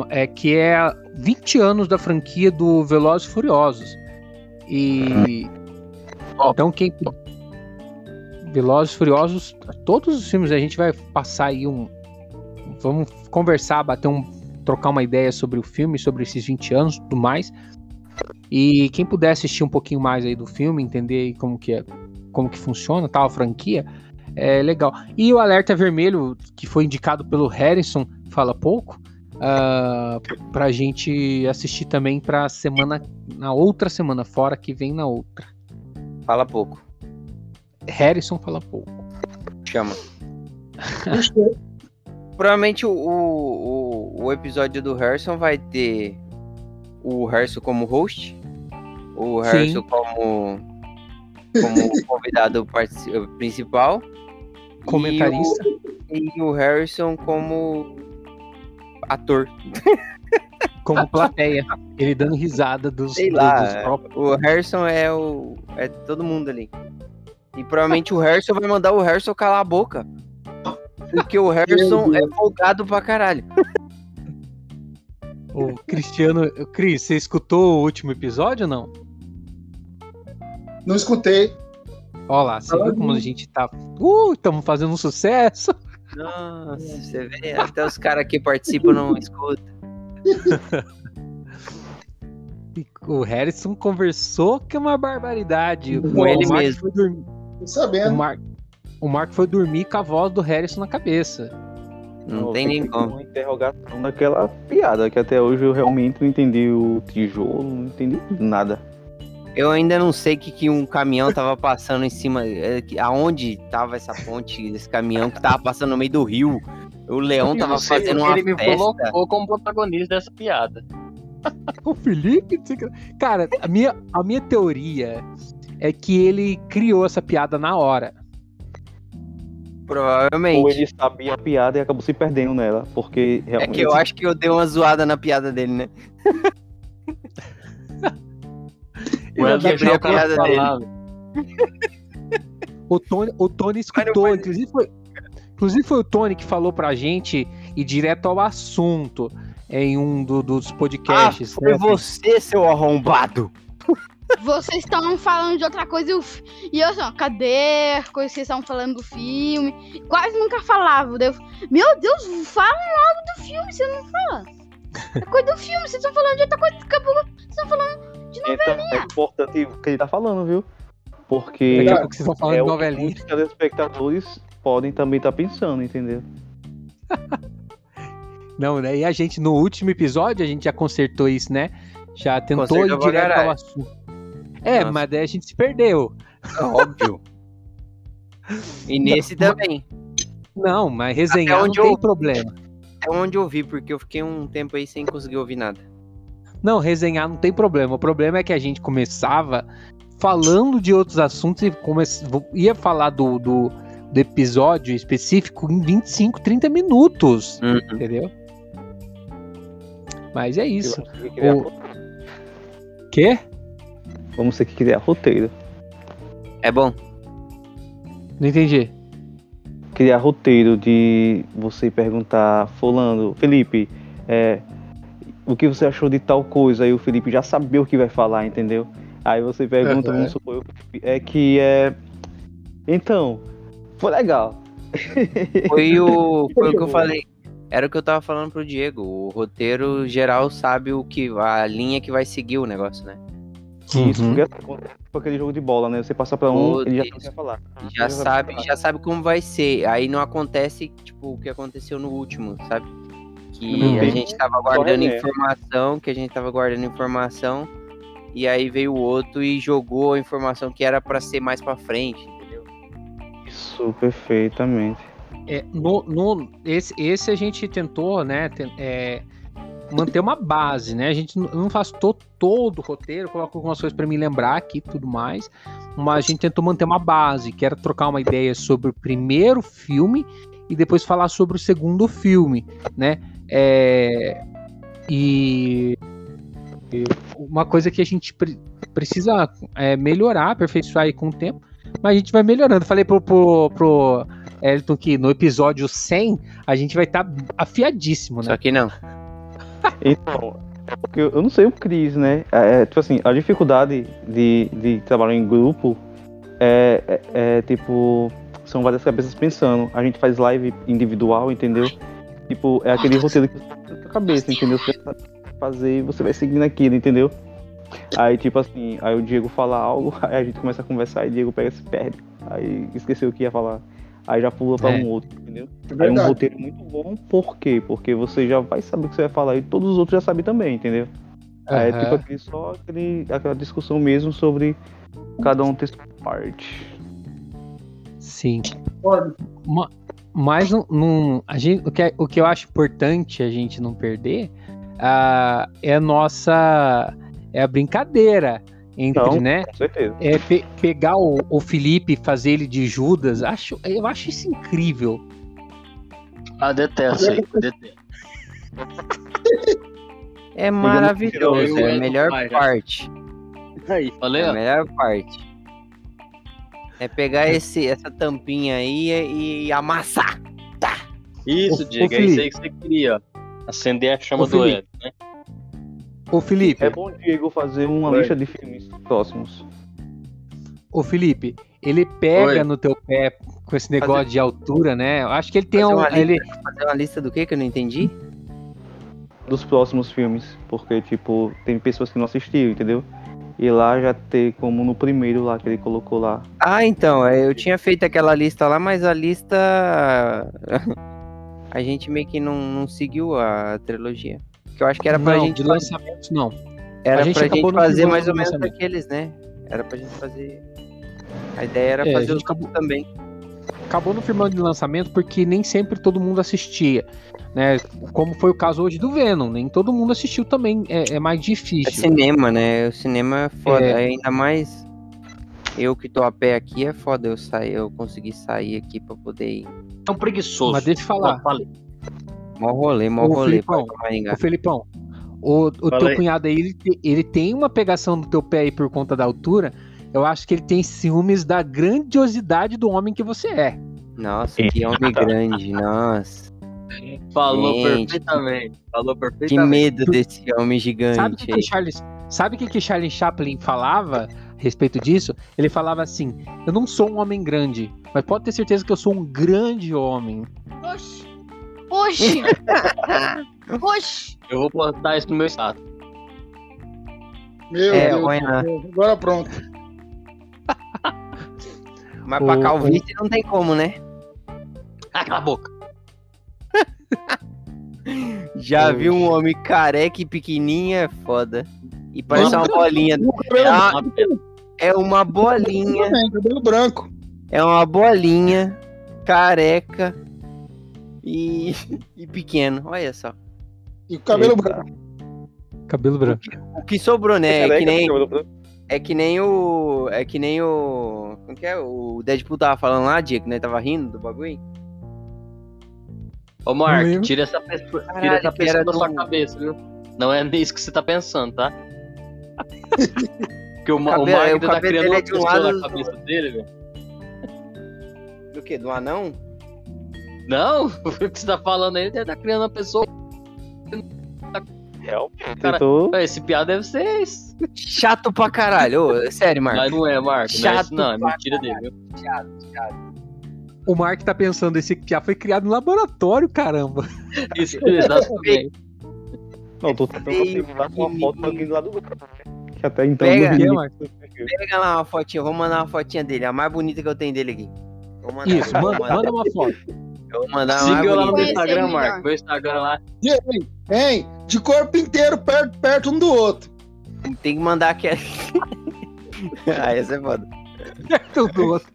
É que é 20 anos da franquia do Velozes e Furiosos. E então quem Velozes e Furiosos, todos os filmes a gente vai passar aí um vamos conversar, bater um trocar uma ideia sobre o filme, sobre esses 20 anos, e tudo mais. E quem puder assistir um pouquinho mais aí do filme, entender aí como que é, como que funciona, tal, a franquia, é legal. E o Alerta Vermelho, que foi indicado pelo Harrison, fala pouco, ah, pra gente assistir também pra semana, na outra semana, fora que vem na outra. Fala pouco. Harrison fala pouco. Chama. Provavelmente o, o, o, episódio do Harrison vai ter o Harrison como host, o Sim. Harrison como, como [laughs] convidado principal. Comentarista. E o, e o Harrison como ator. Como [laughs] plateia. Ele dando risada dos, Sei lá. dos próprios. O Harrison é o. é todo mundo ali. E provavelmente o Harrison vai mandar o Harrison calar a boca. Porque o Harrison é folgado pra caralho. O Cristiano. Cris, você escutou o último episódio ou não? Não escutei. Olha lá, você viu como a gente tá. Uh, estamos fazendo um sucesso. Nossa, você vê, até os caras que participam não [laughs] escutam. [laughs] O Harrison conversou que é uma barbaridade. Com O ele Mark mesmo. foi dormir- Tô O sabendo. Mark, o Mark foi dormir com a voz do Harrison na cabeça. Não tem nem como. Uma interrogação daquela piada, que até hoje eu realmente não entendi o tijolo, não entendi nada. Eu ainda não sei que, que um caminhão tava passando em cima. é, Aonde tava essa ponte desse caminhão que tava passando no meio do rio. O leão tava Você- fazendo uma ele me festa. colocou como protagonista dessa piada. [laughs] O Felipe. sei Cara, a minha, a minha teoria é que ele criou essa piada na hora. Ou Provavelmente. ele sabia a piada e acabou se perdendo nela, porque É realmente... que eu acho que eu dei uma zoada na piada dele, né? [laughs] Eu quebrei deixar a piada dele. O Tony, o Tony escutou, inclusive foi, inclusive foi o Tony que falou pra gente ir direto ao assunto em um do- dos Ah, podcasts. foi né? você, seu arrombado. Vocês estão falando de outra coisa e, e eu assim, ó, cadê? Coisa que vocês estavam falando do filme. Quase nunca falava. daí eu- meu Deus, fala logo do filme, você não fala. É coisa do filme, vocês estão falando de outra coisa, acabou. Vocês estão falando. Então, é importante o que ele tá falando, viu? Porque Daqui a pouco vocês vão falando é de o que novelinha. muitos telespectadores podem também estar pensando, entendeu? [laughs] Não, né? E a gente, no último episódio, a gente já consertou isso, né? Já tentou ir direto ao assunto. É, Nossa. mas daí a gente se perdeu. Óbvio. [laughs] E nesse também. Não, mas resenhar não onde tem eu- problema. É onde eu vi, porque eu fiquei um tempo aí sem conseguir ouvir nada. Não, resenhar não tem problema. O problema é que a gente começava falando de outros assuntos e come... ia falar do, do, do episódio específico em 25, 30 minutos. Uhum. Entendeu? Mas é isso. Vamos ter que criar, O... Quê? vamos ter que criar roteiro. É bom. Não entendi. Criar roteiro de você perguntar, fulano, Felipe, é, o que você achou de tal coisa? Aí o Felipe já sabia o que vai falar, entendeu? Aí você pergunta, Uhum. vamos [laughs] supor, é que é. Então, foi legal. [laughs] Foi o, foi o que eu [laughs] falei. Era o que eu tava falando pro Diego. O roteiro geral sabe o que a linha que vai seguir o negócio, né? Isso, Uhum. porque assim, foi aquele jogo de bola, né? Você passa pra um, ele já quer falar. Já Já sabe, sabe. já sabe como vai ser. Aí não acontece, tipo, o que aconteceu no último, sabe? Que a gente tava guardando informação, que a gente tava guardando informação, e aí veio o outro e jogou a informação que era pra ser mais pra frente, entendeu? Isso, perfeitamente. É, no, no- esse, esse a gente tentou, né, ten- é, manter uma base, né? A gente não- faz to, todo o roteiro, coloca algumas coisas para me lembrar aqui e tudo mais, mas a gente tentou manter uma base, que era trocar uma ideia sobre o primeiro filme e depois falar sobre o segundo filme, né? É, e, e uma coisa que a gente pre- precisa é, melhorar, aperfeiçoar aí com o tempo, mas a gente vai melhorando. Falei pro, pro, pro Elton que no episódio 100 a gente vai estar afiadíssimo, né? Só que não. [laughs] Então, porque eu eu não sei o Cris, né? É, é, tipo assim, a dificuldade de, de trabalhar em grupo é, é, é, tipo. São várias cabeças pensando. A gente faz live individual, entendeu? Tipo, é aquele roteiro que você tá na sua cabeça, entendeu? Você vai fazer e você vai seguindo aquilo, entendeu? Aí, tipo assim, aí o Diego fala algo, [laughs] aí a gente começa a conversar e o Diego pega e se perde. Aí esqueceu o que ia falar. Aí já pula pra É. um outro, entendeu? É Aí um roteiro muito bom, por quê? Porque você já vai saber o que você vai falar e todos os outros já sabem também, entendeu? Aí é tipo aquele, só aquele, aquela discussão mesmo sobre cada um ter sua parte. Sim. Pode. Ma- Mas não- a gente, o, que, é- o que eu acho importante a gente não perder ah, é a nossa. É a brincadeira entre, Não. né? Com certeza. É pe- pegar o, o Felipe e fazer ele de Judas. Acho, eu acho isso incrível. Ah, detesto aí. Detesto. [laughs] É maravilhoso, é a melhor parte. Aí, falei, É a melhor parte. É pegar esse, essa tampinha aí e, e amassar. Isso, Ô, Diego, ô, é isso aí que você queria, ó. Acender a chama Ô, do Felipe. Ed, né? Ô Felipe, É bom Diego fazer uma Oi. lista de filmes próximos. ô Felipe, ele pega Oi. no teu pé com esse negócio de altura, né? Eu acho que ele tem Fazer um. uma Ele, Fazer uma lista do que que eu não entendi? Dos próximos filmes. Porque, tipo, tem pessoas que não assistiram, entendeu? E lá já tem como no primeiro lá que ele colocou lá. Ah, então, é, eu tinha feito aquela lista lá, mas a lista. [laughs] a gente meio que não, não seguiu a trilogia. Que eu acho que era pra não, gente. de lançamentos não. Era a gente pra gente fazer mais ou menos aqueles, né? Era pra gente fazer. A ideia era É, fazer os acabou- também. Acabou no firmando de lançamento porque nem sempre todo mundo assistia, né? Como foi o caso hoje do Venom, nem todo mundo assistiu também, é, é mais É difícil. cinema, né? O cinema é foda. É. Ainda mais eu que tô a pé aqui é foda eu sair, eu conseguir sair aqui pra poder ir. É um preguiçoso. Mas deixa eu falar. Mó rolê, mó rolê Filipão, ô Felipão, o, o teu cunhado aí, ele, ele tem uma pegação no teu pé aí por conta da altura, eu acho que ele tem ciúmes da grandiosidade do homem que você é. Nossa, que homem grande, nossa. Falou Gente. perfeitamente. Falou Que perfeitamente. medo desse homem Sabe o gigante que, que Charles, sabe o que, que Charlie Chaplin falava a respeito disso? Ele falava assim: Eu não sou um homem grande, mas pode ter certeza que eu sou um grande homem. Oxi. Oxi. [laughs] Oxi. Eu vou postar isso no meu status. Meu É, Deus. Agora pronto. Mas pra O- calvície não tem como, né? Ah, cala a boca. [laughs] Já Oxe. viu um homem careca e pequenininho, é foda. E parece uma bolinha. O cabelo Ah, Uma beleza. É uma bolinha. cabelo branco. é uma bolinha, careca e, [laughs] e pequeno. Olha só. E o cabelo Eita. branco. Cabelo branco. O que sobrou, né? É que Careca, nem, cabelo branco. É que nem o. É que nem o. Como que é? O Deadpool tava falando lá, dia que nós tava rindo do bagulho. Ô, Mark, tira essa pessoa, tira essa pessoa da sua do- cabeça, viu? Não é nisso que você tá pensando, tá? [laughs] Porque o, o cabelo- Mark o tá criando dele uma é um pessoa lado- na cabeça dele, velho. Do que? Do anão? Não, [laughs] o que você tá falando aí, ele tá criando uma pessoa. Realmente, Cara, tô... Esse piada deve ser isso. Chato pra caralho. Ô, sério, Mas Marcos. não é, Marco. Não é, Chato não, é pra mentira dele, viu? Chato, chato. O Mark tá pensando, esse piá foi criado no laboratório, caramba. Isso, exatamente. Não, tô tentando configurar uma foto pequenininho. alguém do lado do outro. Que até então Pega. não Mark? Pega lá uma fotinha, vou mandar uma fotinha dele, a mais bonita que eu tenho dele aqui. Vou mandar, Isso, vou manda, manda uma foto. Eu vou mandar uma Siga eu lá no meu Instagram. Marco. Meu Instagram lá. Hein, hein? De corpo inteiro, perto, perto um do outro. Tem que mandar aquela. [laughs] ah, essa é foda. Tudo outro.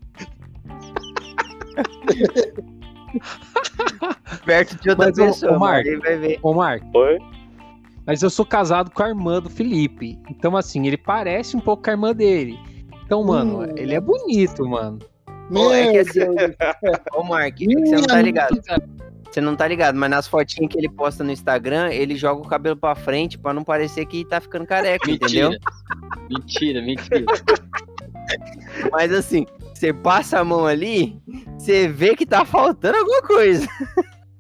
Perto de outra Mas, ô, pessoa, ô, Marco. vai ver. Ô, Mark, Oi? mas eu sou casado com a irmã do Felipe. Então, assim, ele parece um pouco com a irmã dele. Então, mano, Hum. ele é bonito, mano. Ô, é que Meu assim-. [laughs] Ô, Mark, é que você não tá ligado. Você não tá ligado, mas nas fotinhas que ele posta no Instagram, ele joga o cabelo pra frente pra não parecer que tá ficando careca, entendeu? Mentira. Mentira, mentira. [laughs] Mas assim, você passa a mão ali, você vê que tá faltando alguma coisa.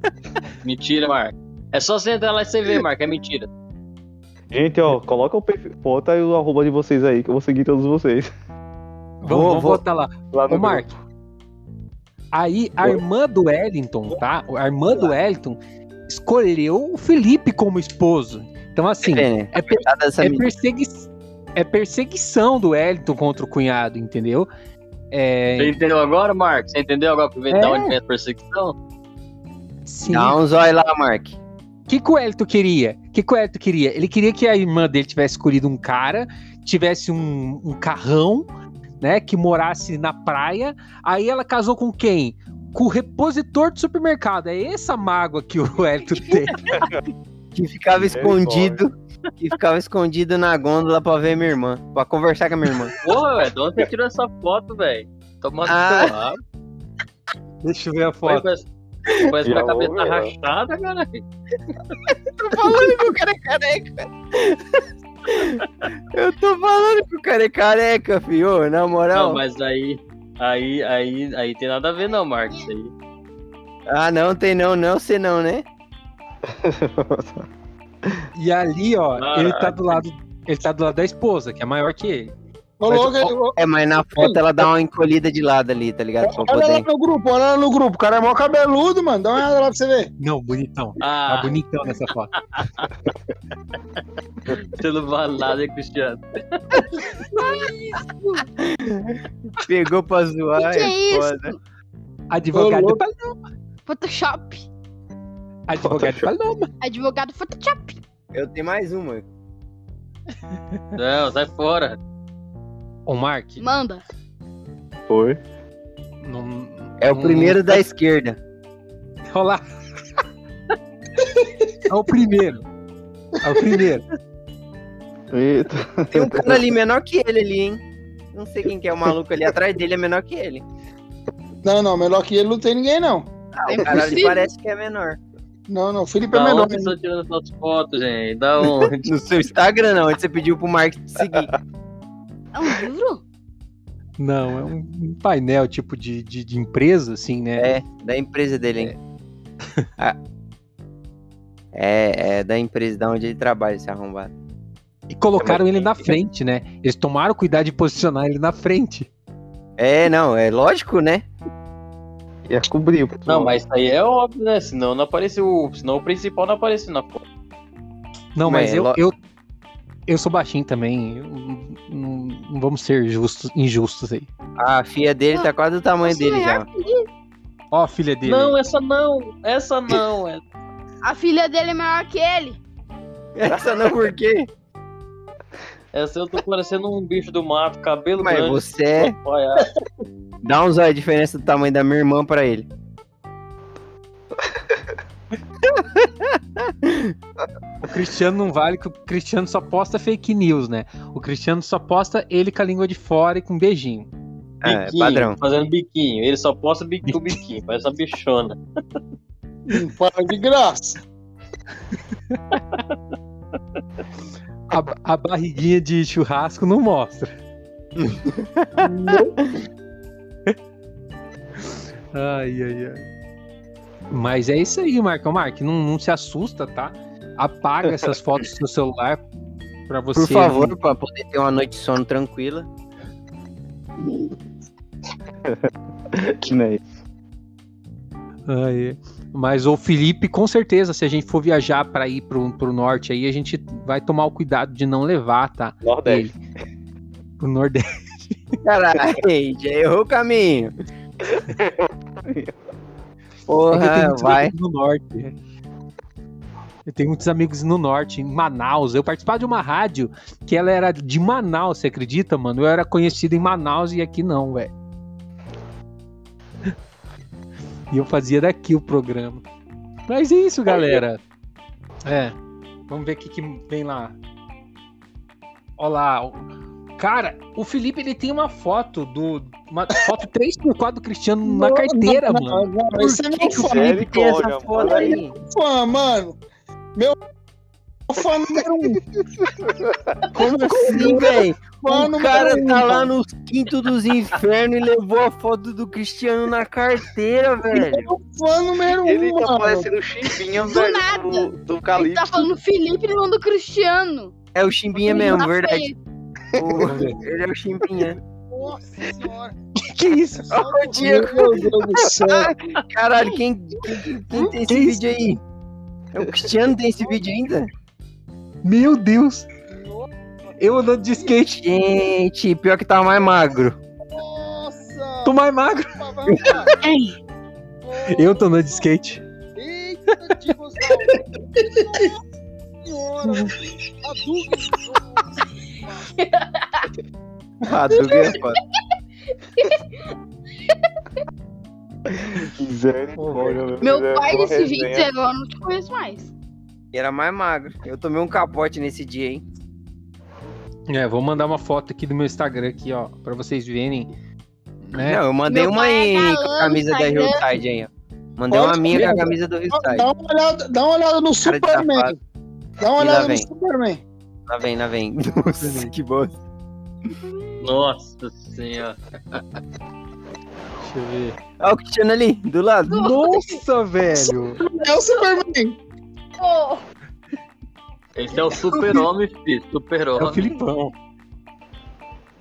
[laughs] Mentira, Marco. É só você entrar lá e você ver, Marco. É mentira. Gente, ó, coloca o perfil, bota aí o arroba de vocês aí, que eu vou seguir todos vocês. Vamos, Vou- vamos vou- botar lá. Lá no Ô, Mark. Aí, a irmã do Wellington, tá? A irmã do Wellington escolheu o Felipe como esposo. Então, assim, Vê, né? é, per- é, persegui- é perseguição do Wellington contra o cunhado, entendeu? É, Você entendeu agora, Marco? Você entendeu agora que vem É. da onde vem a perseguição? sim. Dá um zóio lá, Mark. O que, que o Wellington queria? O que, que o Wellington queria? Ele queria que a irmã dele tivesse escolhido um cara, tivesse um, um carrão, né? Que morasse na praia. Aí ela casou com quem? Com o repositor do supermercado. É essa mágoa que o [laughs] Wellington tem. Que ficava escondido. Que ficava escondido na gôndola pra ver minha irmã. Pra conversar com a minha irmã. Porra, velho. De onde você tirou essa foto, velho? Tomando Ah. seu rabo. Deixa eu ver a Foi foto. com essa- com Já cabeça rachada, cara. tô falando que o cara é careca. Eu tô falando que o cara é careca, filho. Na moral. Não, mas aí. Aí, aí, aí tem nada a ver, não, Marcos. Aí. Ah, não, tem não, não, sei não, né? E ali, ó, Caraca. ele tá do lado. Ele tá do lado da esposa, que é maior que ele. É, mas na foto ela dá uma encolhida de lado ali, tá ligado? Olha lá poder. no grupo, olha lá no grupo. O cara é mó cabeludo, mano. Dá uma olhada lá pra você ver. Não, bonitão. Tá Ah, bonitão nessa foto. [laughs] você não vale nada, hein, Cristiano? [laughs] Pegou pra zoar, Que que é é isso? foda. Advogado Ô, de. Paloma. Photoshop. Advogado de Paloma. Advogado Photoshop. Eu tenho mais uma. Não, sai fora. Ô, Mark. Manda. Foi. Não, É o não- primeiro da esquerda. [laughs] Olha lá. É o primeiro. É o primeiro. Eita. Tem um cara ali menor que ele ali, hein? Não sei quem que é o maluco ali atrás dele, é menor que ele. Não, não. Melhor que ele não tem ninguém, não. Ah, É o cara ali parece que é menor. Não, não. O Felipe é Da menor. onde estão tirando essas fotos, gente? Da onde? [laughs] No seu Instagram, não, onde você pediu pro Mark te seguir. É um livro? Não, é um painel tipo de, de, de empresa, assim, né? É, da empresa dele, hein? Ah. É, é da empresa da onde ele trabalha, esse arrombado. E colocaram ele na frente, né? Eles tomaram cuidado de posicionar ele na frente. É, não, é lógico, né? Ia cobrir. Não, mas isso aí é óbvio, né? Senão não apareceu. Senão o principal não apareceu na foto. Não, mas Mas é eu, lo- eu, eu sou baixinho também. não- não, não vamos ser justos, injustos aí. A filha dele tá quase do tamanho Você dele é já. Ó, a filha dele. Não, essa não. Essa não. É... A filha dele é maior que ele. Essa não por quê? Essa eu tô parecendo um bicho do mato, cabelo Mas grande. você é. Dá um zóio a diferença do tamanho da minha irmã pra ele. [laughs] O Cristiano não vale, que o Cristiano só posta fake news, né? O Cristiano só posta ele com a língua de fora e com um beijinho. É, Biquinho, padrão. Fazendo biquinho. Ele só posta biquinho com biquinho, parece uma bichona. Não para de graça. A, a barriguinha de churrasco não mostra. Ai, ai, ai. Mas é isso aí, Marcão. Mark, não, não se assusta, tá? Apaga essas fotos do seu celular pra você. Por favor, pra poder ter uma noite de sono tranquila. [laughs] Né? Ai, é. Mas o Felipe, com certeza, se a gente for viajar pra ir pro, pro norte aí, a gente vai tomar o cuidado de não levar, tá? Nordeste. Ele. Pro Nordeste. Caralho, [laughs] já errou o caminho. [laughs] É que eu tenho Porra, muitos vai. amigos no norte. é. Eu tenho muitos amigos no norte, em Manaus. Eu participava de uma rádio que ela era de Manaus, você acredita, mano? Eu era conhecido em Manaus e aqui não, velho. E eu fazia daqui o programa. Mas é isso, galera. É. Vamos ver o que, que vem lá. Olha lá. o- Cara, o Felipe ele tem uma foto do. Uma foto [laughs] 3x4 do Cristiano na carteira, não, mano. não, não, Esse é Por meu que, que o fã. Felipe tem essa foto mano. aí? fã, mano. Meu fã número um. Como assim, velho? O cara um, tá lá mano. nos quintos dos infernos e levou a foto do Cristiano na carteira, velho. Meu fã número Ele um, tá mano. parecendo o Chimbinha, Do velho, nada. do, do Ele tá falando Felipe e não do Cristiano. É o Chimbinha mesmo, Tá verdade. feio. O- Ele é o Chimbinha. Nossa senhora. [laughs] Que isso? Ó, o Meu Diego. Deus do céu. Caralho, quem, quem, quem tem esse Que isso? vídeo aí? É o Cristiano tem esse vídeo ainda? Meu Deus! Eu andando de skate, Gente, pior que tá mais magro. Nossa. tô mais magro. Lá. Eu tô andando de skate. Eita, dinossauro. Senhora. Hadouken. [laughs] Ah, que foda. Misericórdia, Meu pai é desse jeito, eu não te conheço mais. Era mais magro. Eu tomei um capote nesse dia, hein? É, vou mandar uma foto aqui do meu Instagram aqui, ó, pra vocês verem. Né? Não, eu mandei Meu uma pai é aí com galã a camisa da Instagram. Hillside aí, ó. Mandei uma minha com a camisa do Hillside. dá uma olhada, dá uma olhada no Cara de Superman. safado. Dá uma E lá olhada no vem. Superman. Lá vem, lá vem. Nossa, que bosta. Nossa senhora. Deixa eu ver. Olha o Cristiano ali, do lado. Nossa, velho! É o Superman. Pô, Esse é o super-homem, filho. É o Super-homem. Filipão.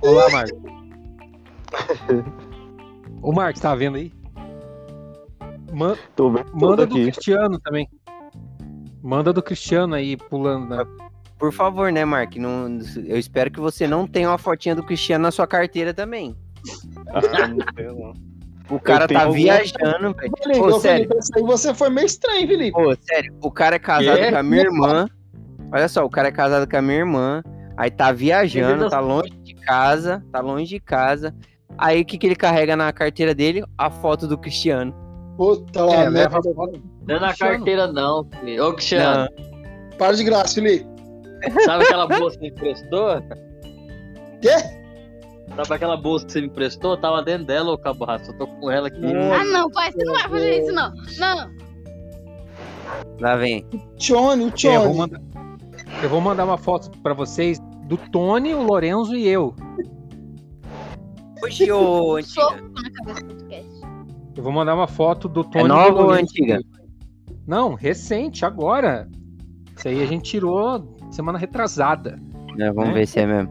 Olá, Marcos. Ô, Marcos, tá vendo aí? Man- Tô vendo manda do aqui. Cristiano também. Manda do Cristiano aí, pulando. Né? Por favor, né, Mark? Não, eu espero que você não tenha uma fotinha do Cristiano na sua carteira também. Ah, não sei não. O cara tá viajando, velho. Felipe, Ô, sério. Felipe, você foi meio estranho, Felipe. Pô, sério, o cara é casado com a minha irmã. Olha só, o cara é casado com a minha irmã. Aí tá viajando, tá longe de casa, tá longe de casa. Aí o que, que ele carrega na carteira dele? A foto do Cristiano. Puta lá, É, merda. foto. Não é na carteira, não, filho. Ô, Cristiano, Para de graça, Felipe. Sabe aquela bolsa que você me emprestou? Quê? Sabe aquela bolsa que você me emprestou? Tava dentro dela, ô cabaço. Eu tô com ela aqui. ah não, pai, você não vai fazer isso, não. Não. Lá vem. Tchone, o É, eu, vou mandar, eu vou mandar uma foto pra vocês do Tony, o Lorenzo e eu. Hoje, ô, antiga. na cabeça do podcast. Eu vou mandar uma foto do Tony É nova ou antiga? Não, recente, agora. Isso aí a gente tirou semana retrasada. É, vamos É? ver se é mesmo.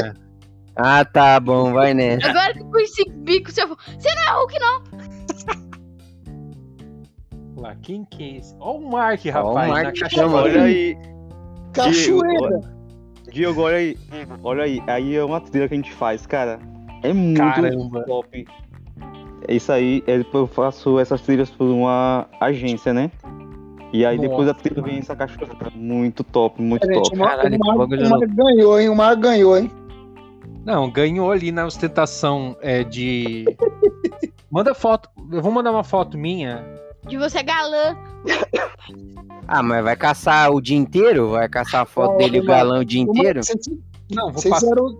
É. Ah, tá bom, vai nessa. Agora que eu conheci bico, você falou, você não é Hulk, não. Lá, quem que é esse? Olha o Mark, Ó, o rapaz. Mark chama. Olha aí, Cachoeira. Diego, olha aí. Olha aí, aí é uma trilha que a gente faz, cara. É muito Caramba. top. É Isso aí, é, eu faço essas trilhas por uma agência, né? E aí depois a trilha vem essa cachoeira. Muito top, muito Gente, top. Caralho, o que Mar- bagulho o Mar ganhou, hein? O Mar ganhou, hein? Não, ganhou ali na ostentação é, de. Manda foto. Eu vou mandar uma foto minha. De você é galã. Ah, mas vai caçar o dia inteiro? Vai caçar a foto Ô, dele o galão o dia inteiro? Não, vou vocês passar. fizeram.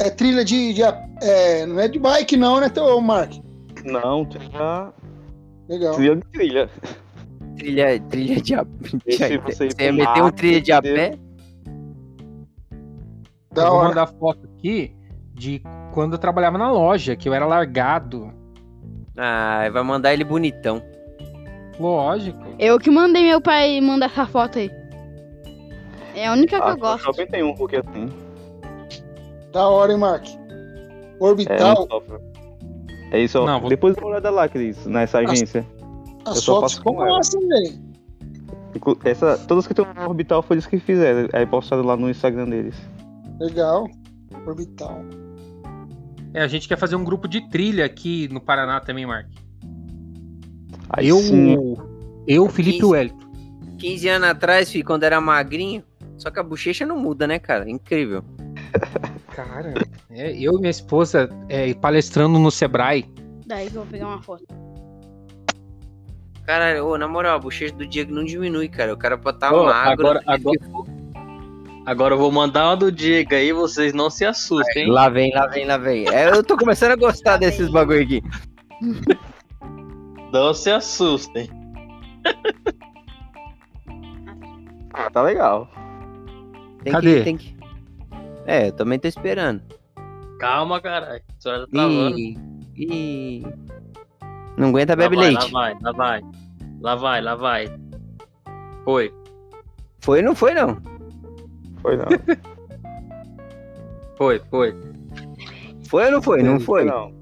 É trilha de. de- é, não é de bike, não, né, teu Mark? Não, tinha Legal. trilha de trilha. Trilha, trilha de a [laughs] pé. Você Você ia meter um trilha de a pé? Da eu vou mandar foto aqui de quando eu trabalhava na loja, que eu era largado. Ah, vai mandar ele bonitão. Lógico. Eu que mandei meu pai mandar essa foto aí. É a única que Ah, eu gosto. no shopping tem um Hulk assim. Da hora, hein, Mark? É, Orbital. software. É isso, ó. Não, vou- Depois dá uma olhada lá, Cris, nessa agência. As eu só fotos ficam massa, velho. Essa, todas que estão no orbital foi eles que fizeram. Aí postaram lá no Instagram deles. Legal. Orbital. É, a gente quer fazer um grupo de trilha aqui no Paraná também, Mark. Aí eu, sim. eu, Felipe Isso. Wellington. 15 anos atrás, filho, quando era magrinho. Só que a bochecha não muda, né, cara? Incrível. [laughs] Cara, é, eu e minha esposa é, palestrando no Sebrae. Daí que eu vou pegar uma foto. Cara, ô, na moral, a bochecha do Diego não diminui, cara. O cara pode estar Ô, magro. agora- agora-. Agora eu vou mandar uma do Diego aí, vocês não se assustem. hein? Lá vem, lá vem, lá vem. É, eu tô começando a gostar desses bagulho aqui. [laughs] Não se assustem. [laughs] Tá legal. Tem Cadê? Que, tem que... É, eu também tô esperando. Calma, caralho. A senhora tá travando. Ih, ih. Não aguenta, Lá bebe vai, leite. Lá vai, lá vai. Lá vai, lá vai. Foi. Foi ou não foi, não? Foi não. [laughs] Foi, foi. Foi ou não foi? Não foi? não.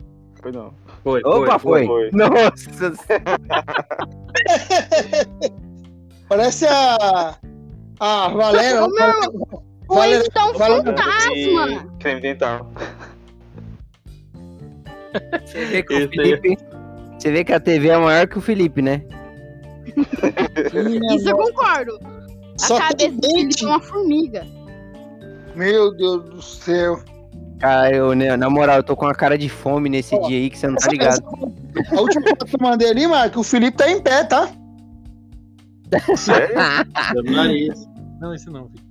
Foi não. Foi, Opa, foi. foi. foi. Nossa. [laughs] Parece a. A Valéria. Ô, meu, Ou Valéria- então Valéria- fantasma. Creme dental. Você vê que Esse o Felipe. Você vê que a TV é maior que o Felipe, né? Isso eu concordo. A Só cabeça do Felipe é uma formiga. Meu Deus do céu. Cara, eu, né, na moral, eu tô com uma cara de fome nesse dia aí que você não tá ligado. essa- a última foto que eu mandei ali, Marco, o Felipe tá em pé, tá? Sério? Não, isso não, filho.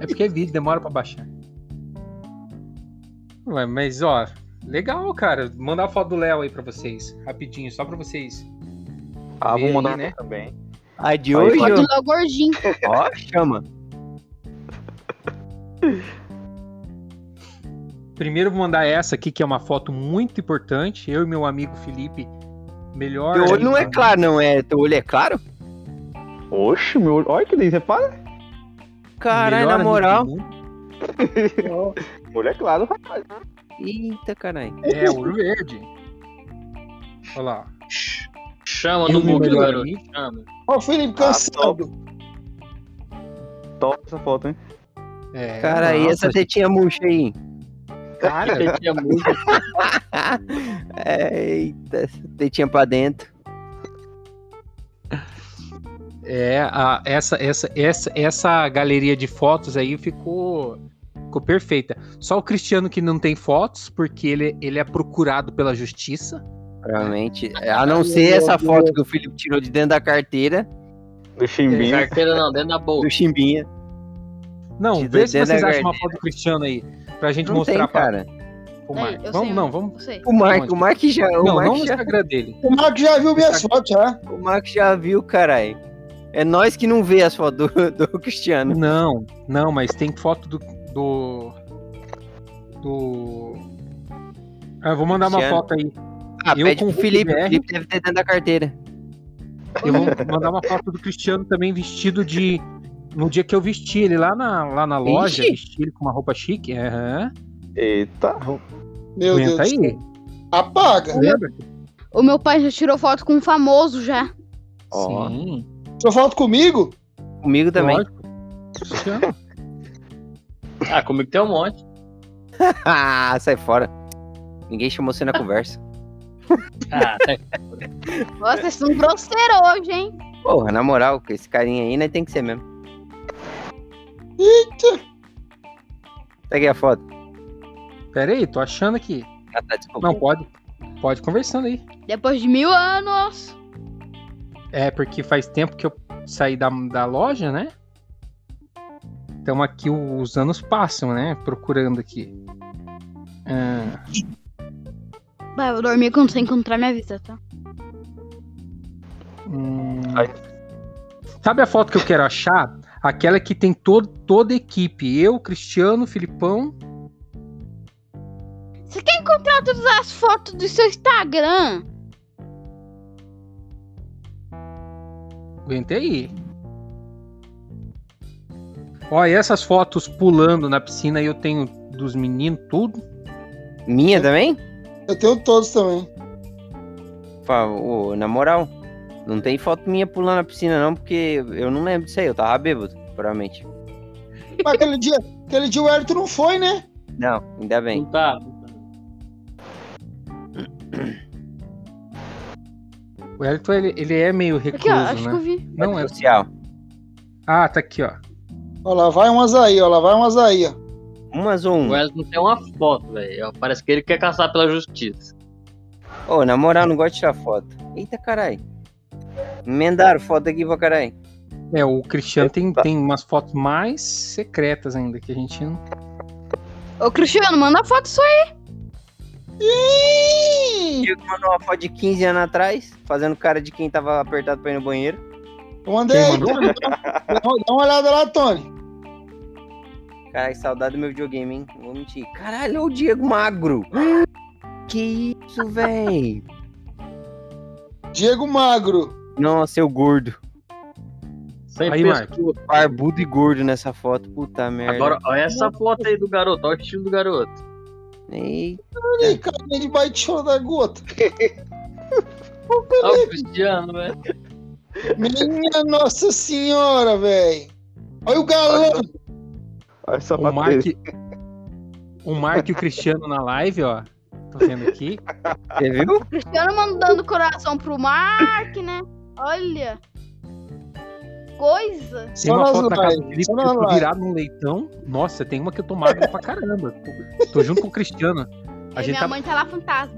É porque é vídeo, demora pra baixar. Ué, mas ó, legal, cara. Vou mandar a foto do Léo aí pra vocês, rapidinho, só pra vocês. Ah, vou aí, mandar né? também. A de Aí, hoje, Pode ó, dar o gordinho. [laughs] ó, chama. Primeiro vou mandar essa aqui, que é uma foto muito importante. Eu e meu amigo Felipe. Melhor. Teu olho não é claro, não é? Teu olho é claro? Oxe, meu olho. Olha que delícia, repara. Caralho, na moral. do olho [laughs] é claro, rapaz. Eita, caralho. É, olho verde. Olha lá. Chama Eu no e melhor garoto. Chama. Ó, o Felipe cansado. Top essa foto, hein? É, Cara, e nossa, essa tetinha murcha aí? Cara, Ele tinha muito. Eita, essa tetinha pra dentro. É, a- essa, essa, essa, essa galeria de fotos aí ficou, ficou perfeita. Só o Cristiano que não tem fotos, porque ele, ele é procurado pela justiça. Provavelmente. A não ser essa foto que o Felipe tirou de dentro da carteira Do chimbinho. Carteira não, dentro da bolsa. do Chimbinha. Não, De vê se vocês acham uma foto do Cristiano aí, pra gente Não mostrar tem, pra, cara. Peraí, Mark. Vamos, sei, não, vamos. O Mark, o Mark já. O Não, Mark não já, Instagram dele. O Marco já viu minhas fotos, já. o Mark já viu, caralho. É nós que não vê as fotos do, do Cristiano. Não, não, mas tem foto do. Do. do... Ah, eu vou mandar uma foto aí. Ah, Eu pede com o Felipe. O. Felipe deve ter dentro da carteira. Eu vou mandar uma foto do Cristiano também vestido de. No dia que eu vesti ele lá na, lá na loja, Ixi. vesti ele com uma roupa chique. Aham. Eita. Meu Deus do céu. aí. Apaga. Lembra? O meu pai já tirou foto com um famoso já. Sim. Tirou foto comigo? Comigo também. Lógico. Cristiano. Ah, comigo tem um monte. ah, [laughs] sai fora. Ninguém chamou você na conversa. Ah, tá. Nossa, vocês são grosseiros hoje, hein? Porra, na moral, com esse carinha aí, né, tem que ser mesmo. Eita. Pega aí a foto. Pera aí, tô achando aqui. Ah, tá, desculpa. Não, pode. Pode conversando aí. Depois de mil anos. É, porque faz tempo que eu saí da, da loja, né? Então aqui os anos passam, né? Procurando aqui. Ah, Vai, eu vou dormir quando você encontrar minha vista, tá? hum. Ai. Sabe a foto que eu quero achar? Aquela que tem todo, toda a equipe. Eu, Cristiano, Filipão. Você quer encontrar todas as fotos do seu Instagram? Aguenta aí. Olha, essas fotos pulando na piscina eu tenho dos meninos, tudo. Minha também? Eu tenho todos também. Na moral, não tem foto minha pulando na piscina, não, porque eu não lembro disso aí. Eu tava bêbado, provavelmente. Mas aquele dia, aquele dia o Hélito não foi, né? Não, ainda bem. Não tá. O Elton, ele, ele é meio Aqui, recluso, ó, acho que eu né? vi. Não é. Social. Ah, tá aqui, ó. Ó, lá vai umas aí, ó. Lá vai umas aí, ó. Umas ou um. O não tem uma foto, velho. Parece que ele quer caçar pela justiça. Ô, na moral, não gosto de tirar foto. Eita, carai. Emendaram foto aqui pra carai. É, o Cristiano tem, tem umas fotos mais secretas ainda que a gente não. Ô, Cristiano, manda foto sua aí. Ih! Diego mandou uma foto de 15 anos atrás, fazendo cara de quem tava apertado pra ir no banheiro. Eu mandei aí. uma- dá uma olhada lá, Tony. Caralho, saudade do meu videogame, hein? Não vou mentir. Caralho, olha o Diego magro. [gasps] Que isso, véi? Diego Magro. Nossa, eu gordo. Sem Aí, pescoço. Barbudo e gordo nessa foto. Puta merda. Agora, olha essa foto aí do garoto. Olha o estilo do garoto. Eita. Olha aí, carinha de baitola da gota. Olha o Cristiano, velho. Minha Nossa Senhora, velho. Olha o galã. Olha só O Mark. O Mark e o Cristiano na live, ó. Tô vendo aqui. Você viu? Cristiano mandando coração pro Mark, né? Olha. Coisa. Tem Só uma foto da casa do Felipe que eu tô virado num leitão. Nossa, tem uma que eu tô magro pra caramba. Tô, junto com o Cristiano. A E gente, minha tá, mãe tá lá fantasma.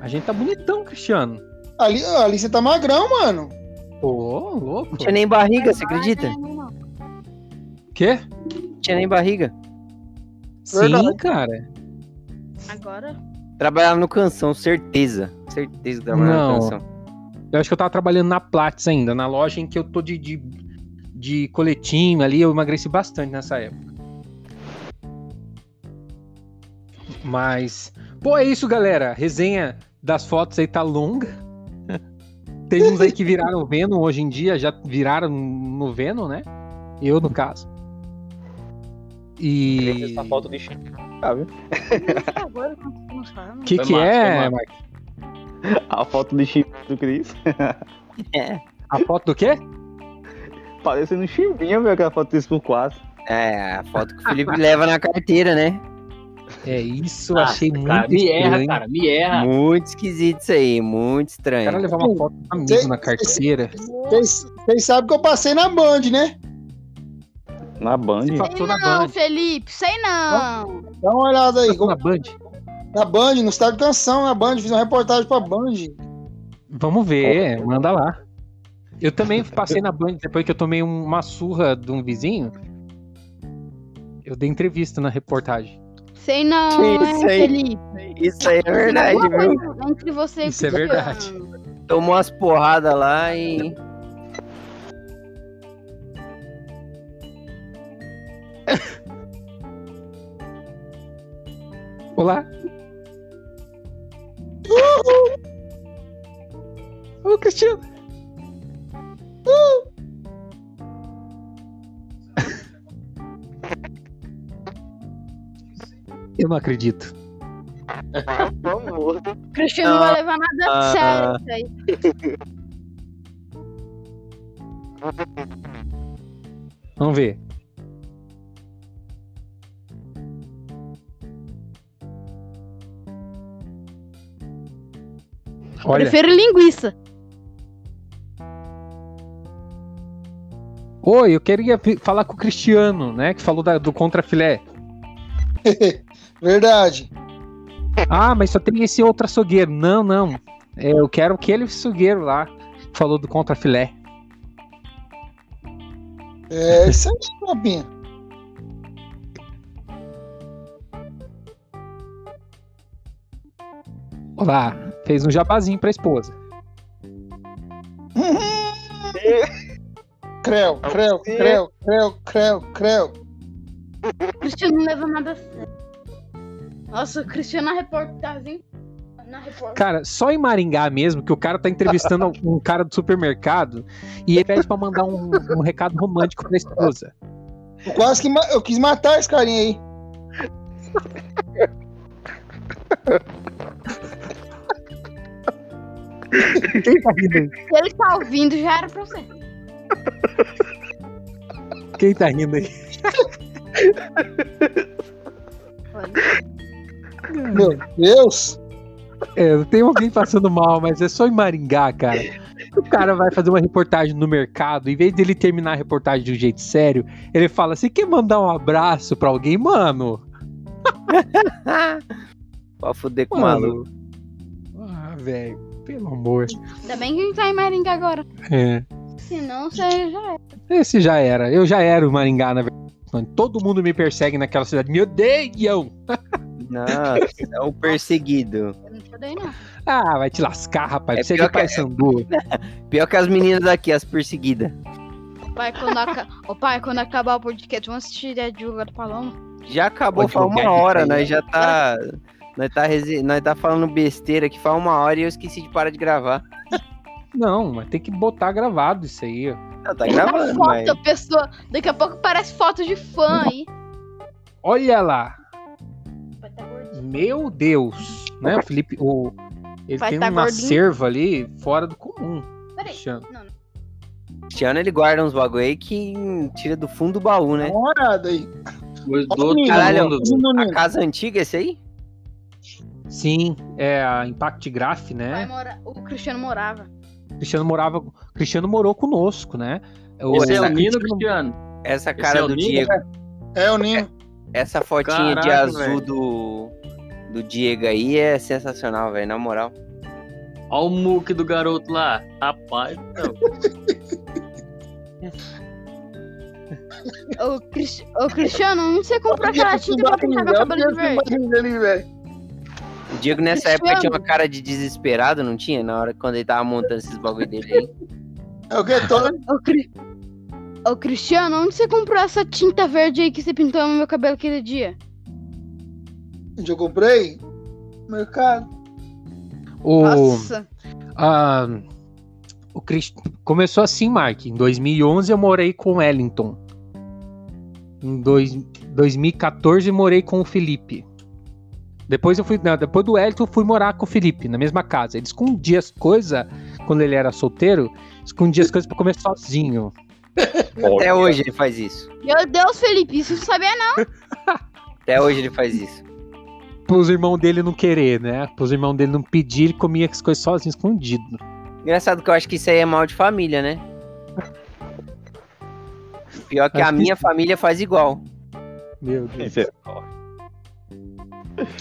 a gente tá bonitão, Cristiano. Ali, ali você tá magrão, mano. Pô, louco. Não tinha nem barriga, você acredita? Não, não. Quê? Não tinha nem barriga. Sim, Verdade. cara. Agora. Trabalhava no canção, certeza. Certeza que trabalhava Não. no canção. Eu acho que eu tava trabalhando na Platts ainda, na loja em que eu tô de, de, de coletinho ali, eu emagreci bastante nessa época. Mas, pô, é isso, galera. A resenha das fotos aí tá longa. Tem uns aí que viraram Venom hoje em dia, já viraram no Venom, né? Eu, no caso. E. Essa foto de ah, que falando. O que, que massa, é. Mike? A foto de Chico do Cris. É. A foto do quê? Parecendo um chimbinha, meu, aquela foto desse por 4. É, a foto que o Felipe leva na carteira, né? É isso, Ah, achei muito Cara, me erra, estranho. cara. Me erra. Muito esquisito isso aí, muito O estranho. cara levar uma foto do amigo na carteira. Vocês vocês sabem que eu passei na Band, né? Na Band. Você Sei passou na não, Band. Felipe, sei não. Dá uma olhada aí. Passou na Band? Na Band, no Estado de Canção, na Band. Fiz uma reportagem pra Band. Vamos ver, manda lá. Eu também passei na Band depois que eu tomei um- uma surra de um vizinho. Eu dei entrevista na reportagem. Sei não, isso aí? Felipe. Isso aí é verdade, viu? Entre você Isso é verdade. Tomou umas porradas lá e. [laughs] Olá. Ô, Cristiano. Eu não acredito. Vamos. Cristiano não vai levar nada a Ah. sério isso aí. Vamos ver. Olha, Prefiro linguiça. oi, eu queria falar com o Cristiano, né? Que falou da- do contrafilé. [laughs] Verdade. Ah, mas só tem esse outro açougueiro. Não, não. É, eu quero aquele açougueiro lá. que Falou do contra filé. É [laughs] isso aí, Fabinho. Olá, fez um jabazinho pra esposa. [laughs] Creu, creu, creu, creu, creu, creu. O Cristiano não leva nada a sério. Nossa, o Cristiano na reportagem. Na reportagem. Cara, só em Maringá mesmo, que o cara tá entrevistando [laughs] um cara do supermercado e ele pede pra mandar um, um recado romântico pra esposa. Eu quase que eu quis matar esse carinha aí. [laughs] Quem tá rindo aí? Se ele tá ouvindo, já era pra você. Quem tá rindo aí? Meu Deus. É, tem alguém passando mal, mas é só em Maringá, cara. O cara vai fazer uma reportagem no mercado, em vez dele terminar a reportagem de um jeito sério, ele fala: Você quer mandar um abraço pra alguém, mano? [laughs] Pode fuder com o maluco. Ah, velho, pelo amor. Ainda bem que a gente tá em Maringá agora. É. Senão você já é. Esse já era. Eu já era o Maringá, na verdade. Todo mundo me persegue naquela cidade. Me odeiam! Nossa, é o perseguido. Eu não te odeio, não. Ah, vai te lascar, rapaz. É Você é pior que- Pai Sandu. [laughs] Pior que as meninas daqui, as perseguidas. Pai, quando, aca... Ô, pai, quando acabar o podcast, vamos assistir a Divulga do Paloma. Já acabou faz uma aqui, hora, nós já tá. Nós tá, rese- nós tá falando besteira aqui faz uma hora e eu esqueci de parar de gravar. Não, mas tem que botar gravado isso aí. ó. Não, tá gravando, foto, mas. pessoa. Daqui a pouco parece foto de fã aí. Olha lá. Tá. Meu Deus. Né, o Felipe, o... ele Vai tem tá um gordinho. acervo ali fora do comum. Peraí. Não, não. Cristiano ele guarda uns bagulho aí que tira do fundo do baú, né? Uma olhada aí. Guardou Menino, Caralho, A casa antiga, esse aí? Sim, é a Impact Graph, né? mora- O Cristiano morava. Cristiano morava, Cristiano morou conosco, né? O- Esse é o Nino, Cristiano-. Essa cara é do Nino? Diego. É o Nino. Essa fotinha de Caraca, azul velho. do, do Diego aí é sensacional, velho, na moral. Olha o muque do garoto lá. Rapaz, não. [laughs] Ô, Cris- Ô, Cristiano, você comprou Olha aquela tinta pra pintar meu cabelo de verde? Diego nessa época tinha uma cara de desesperado, não tinha? Na hora quando ele tava montando esses bagulho dele aí. É o que? Todo... Ô, Cri- Ô, Cristiano, onde você comprou essa tinta verde aí que você pintou no meu cabelo aquele dia? Onde eu comprei? No mercado. o, Nossa. ah, o Cris- começou assim, Mark. Em 2011 eu morei com o Wellington. Em dois, 2014 eu morei com o Felipe. Depois eu fui, não, depois do Wellington eu fui morar com o Felipe na mesma casa. Ele escondia as coisas quando ele era solteiro, escondia as coisas pra comer sozinho. [laughs] Até hoje ele faz isso. Meu Deus, Felipe, isso não sabia não. [laughs] Até hoje ele faz isso. Pros irmãos dele não querer, né? Pros irmãos dele não pedir, ele comia as coisas sozinho, escondido. Engraçado que eu acho que isso aí é mal de família, né? [laughs] Pior que Acho a que minha família faz igual. Meu Deus. Isso é-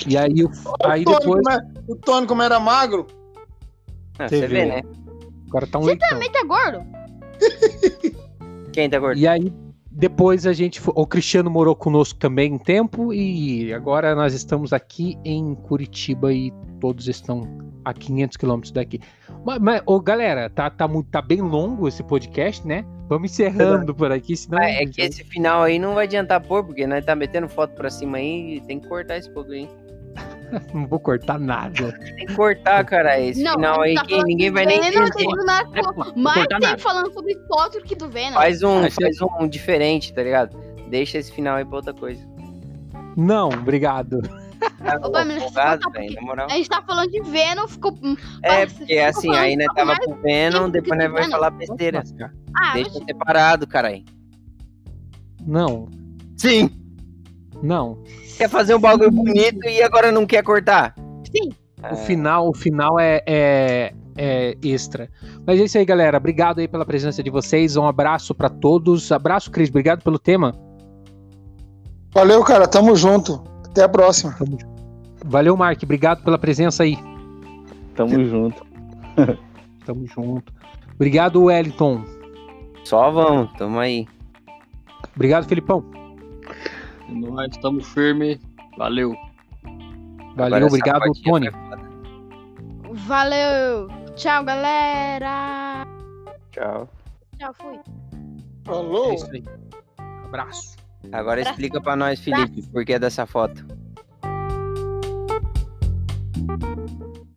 E aí, o- aí Tony, depois. como é- o Tony, como era magro, Ah, Você vê, né? Agora tá um Você leitão. também tá gordo? [laughs] Quem tá gordo? E aí, depois a gente. O Cristiano morou conosco também um tempo. E agora nós estamos aqui em Curitiba e todos estão a 500 quilômetros daqui. Mas, mas, ô, galera, tá, tá, muito, tá bem longo esse podcast, né? Vamos encerrando por aqui, senão. Ah, é que esse final aí não vai adiantar pôr, porque nós tá metendo foto pra cima aí e tem que cortar esse pouco aí. [laughs] Não vou cortar nada. Tem que cortar, cara. Esse Não, final aí tá que ninguém vai nem entender. tem nada É, vou Mais cortar tem nada. falando sobre Potter que do Venom. Faz um, Acho faz um diferente, tá ligado? Deixa esse final aí pra outra coisa. Não, obrigado. Tá Ô, você tá velho, na moral. A gente tá falando de Venom, ficou. É, Nossa, porque assim, aí falando tava pro Venom, depois nós vai falar besteira. Ah, Deixa mas- separado, caralho. Não, Sim. não. Quer fazer um bagulho bonito e agora não quer cortar? sim. O final, o final é, é, é extra. Mas é isso aí, galera. Obrigado aí pela presença de vocês. Um abraço pra todos. Abraço, Cris. Obrigado pelo tema. valeu, cara, tamo junto. Até a próxima. Valeu, Mark. Obrigado pela presença aí. Tamo junto. [laughs] Tamo junto. Obrigado, Wellington. Só vamos, tamo aí. Obrigado, Felipão. Nós estamos firmes. Valeu. Valeu, Agora obrigado, Tony. foda. Valeu. Tchau, galera. Tchau. Tchau, fui. É Falou. isso aí. Abraço. Agora explica pra nós, Felipe, por que dessa foto.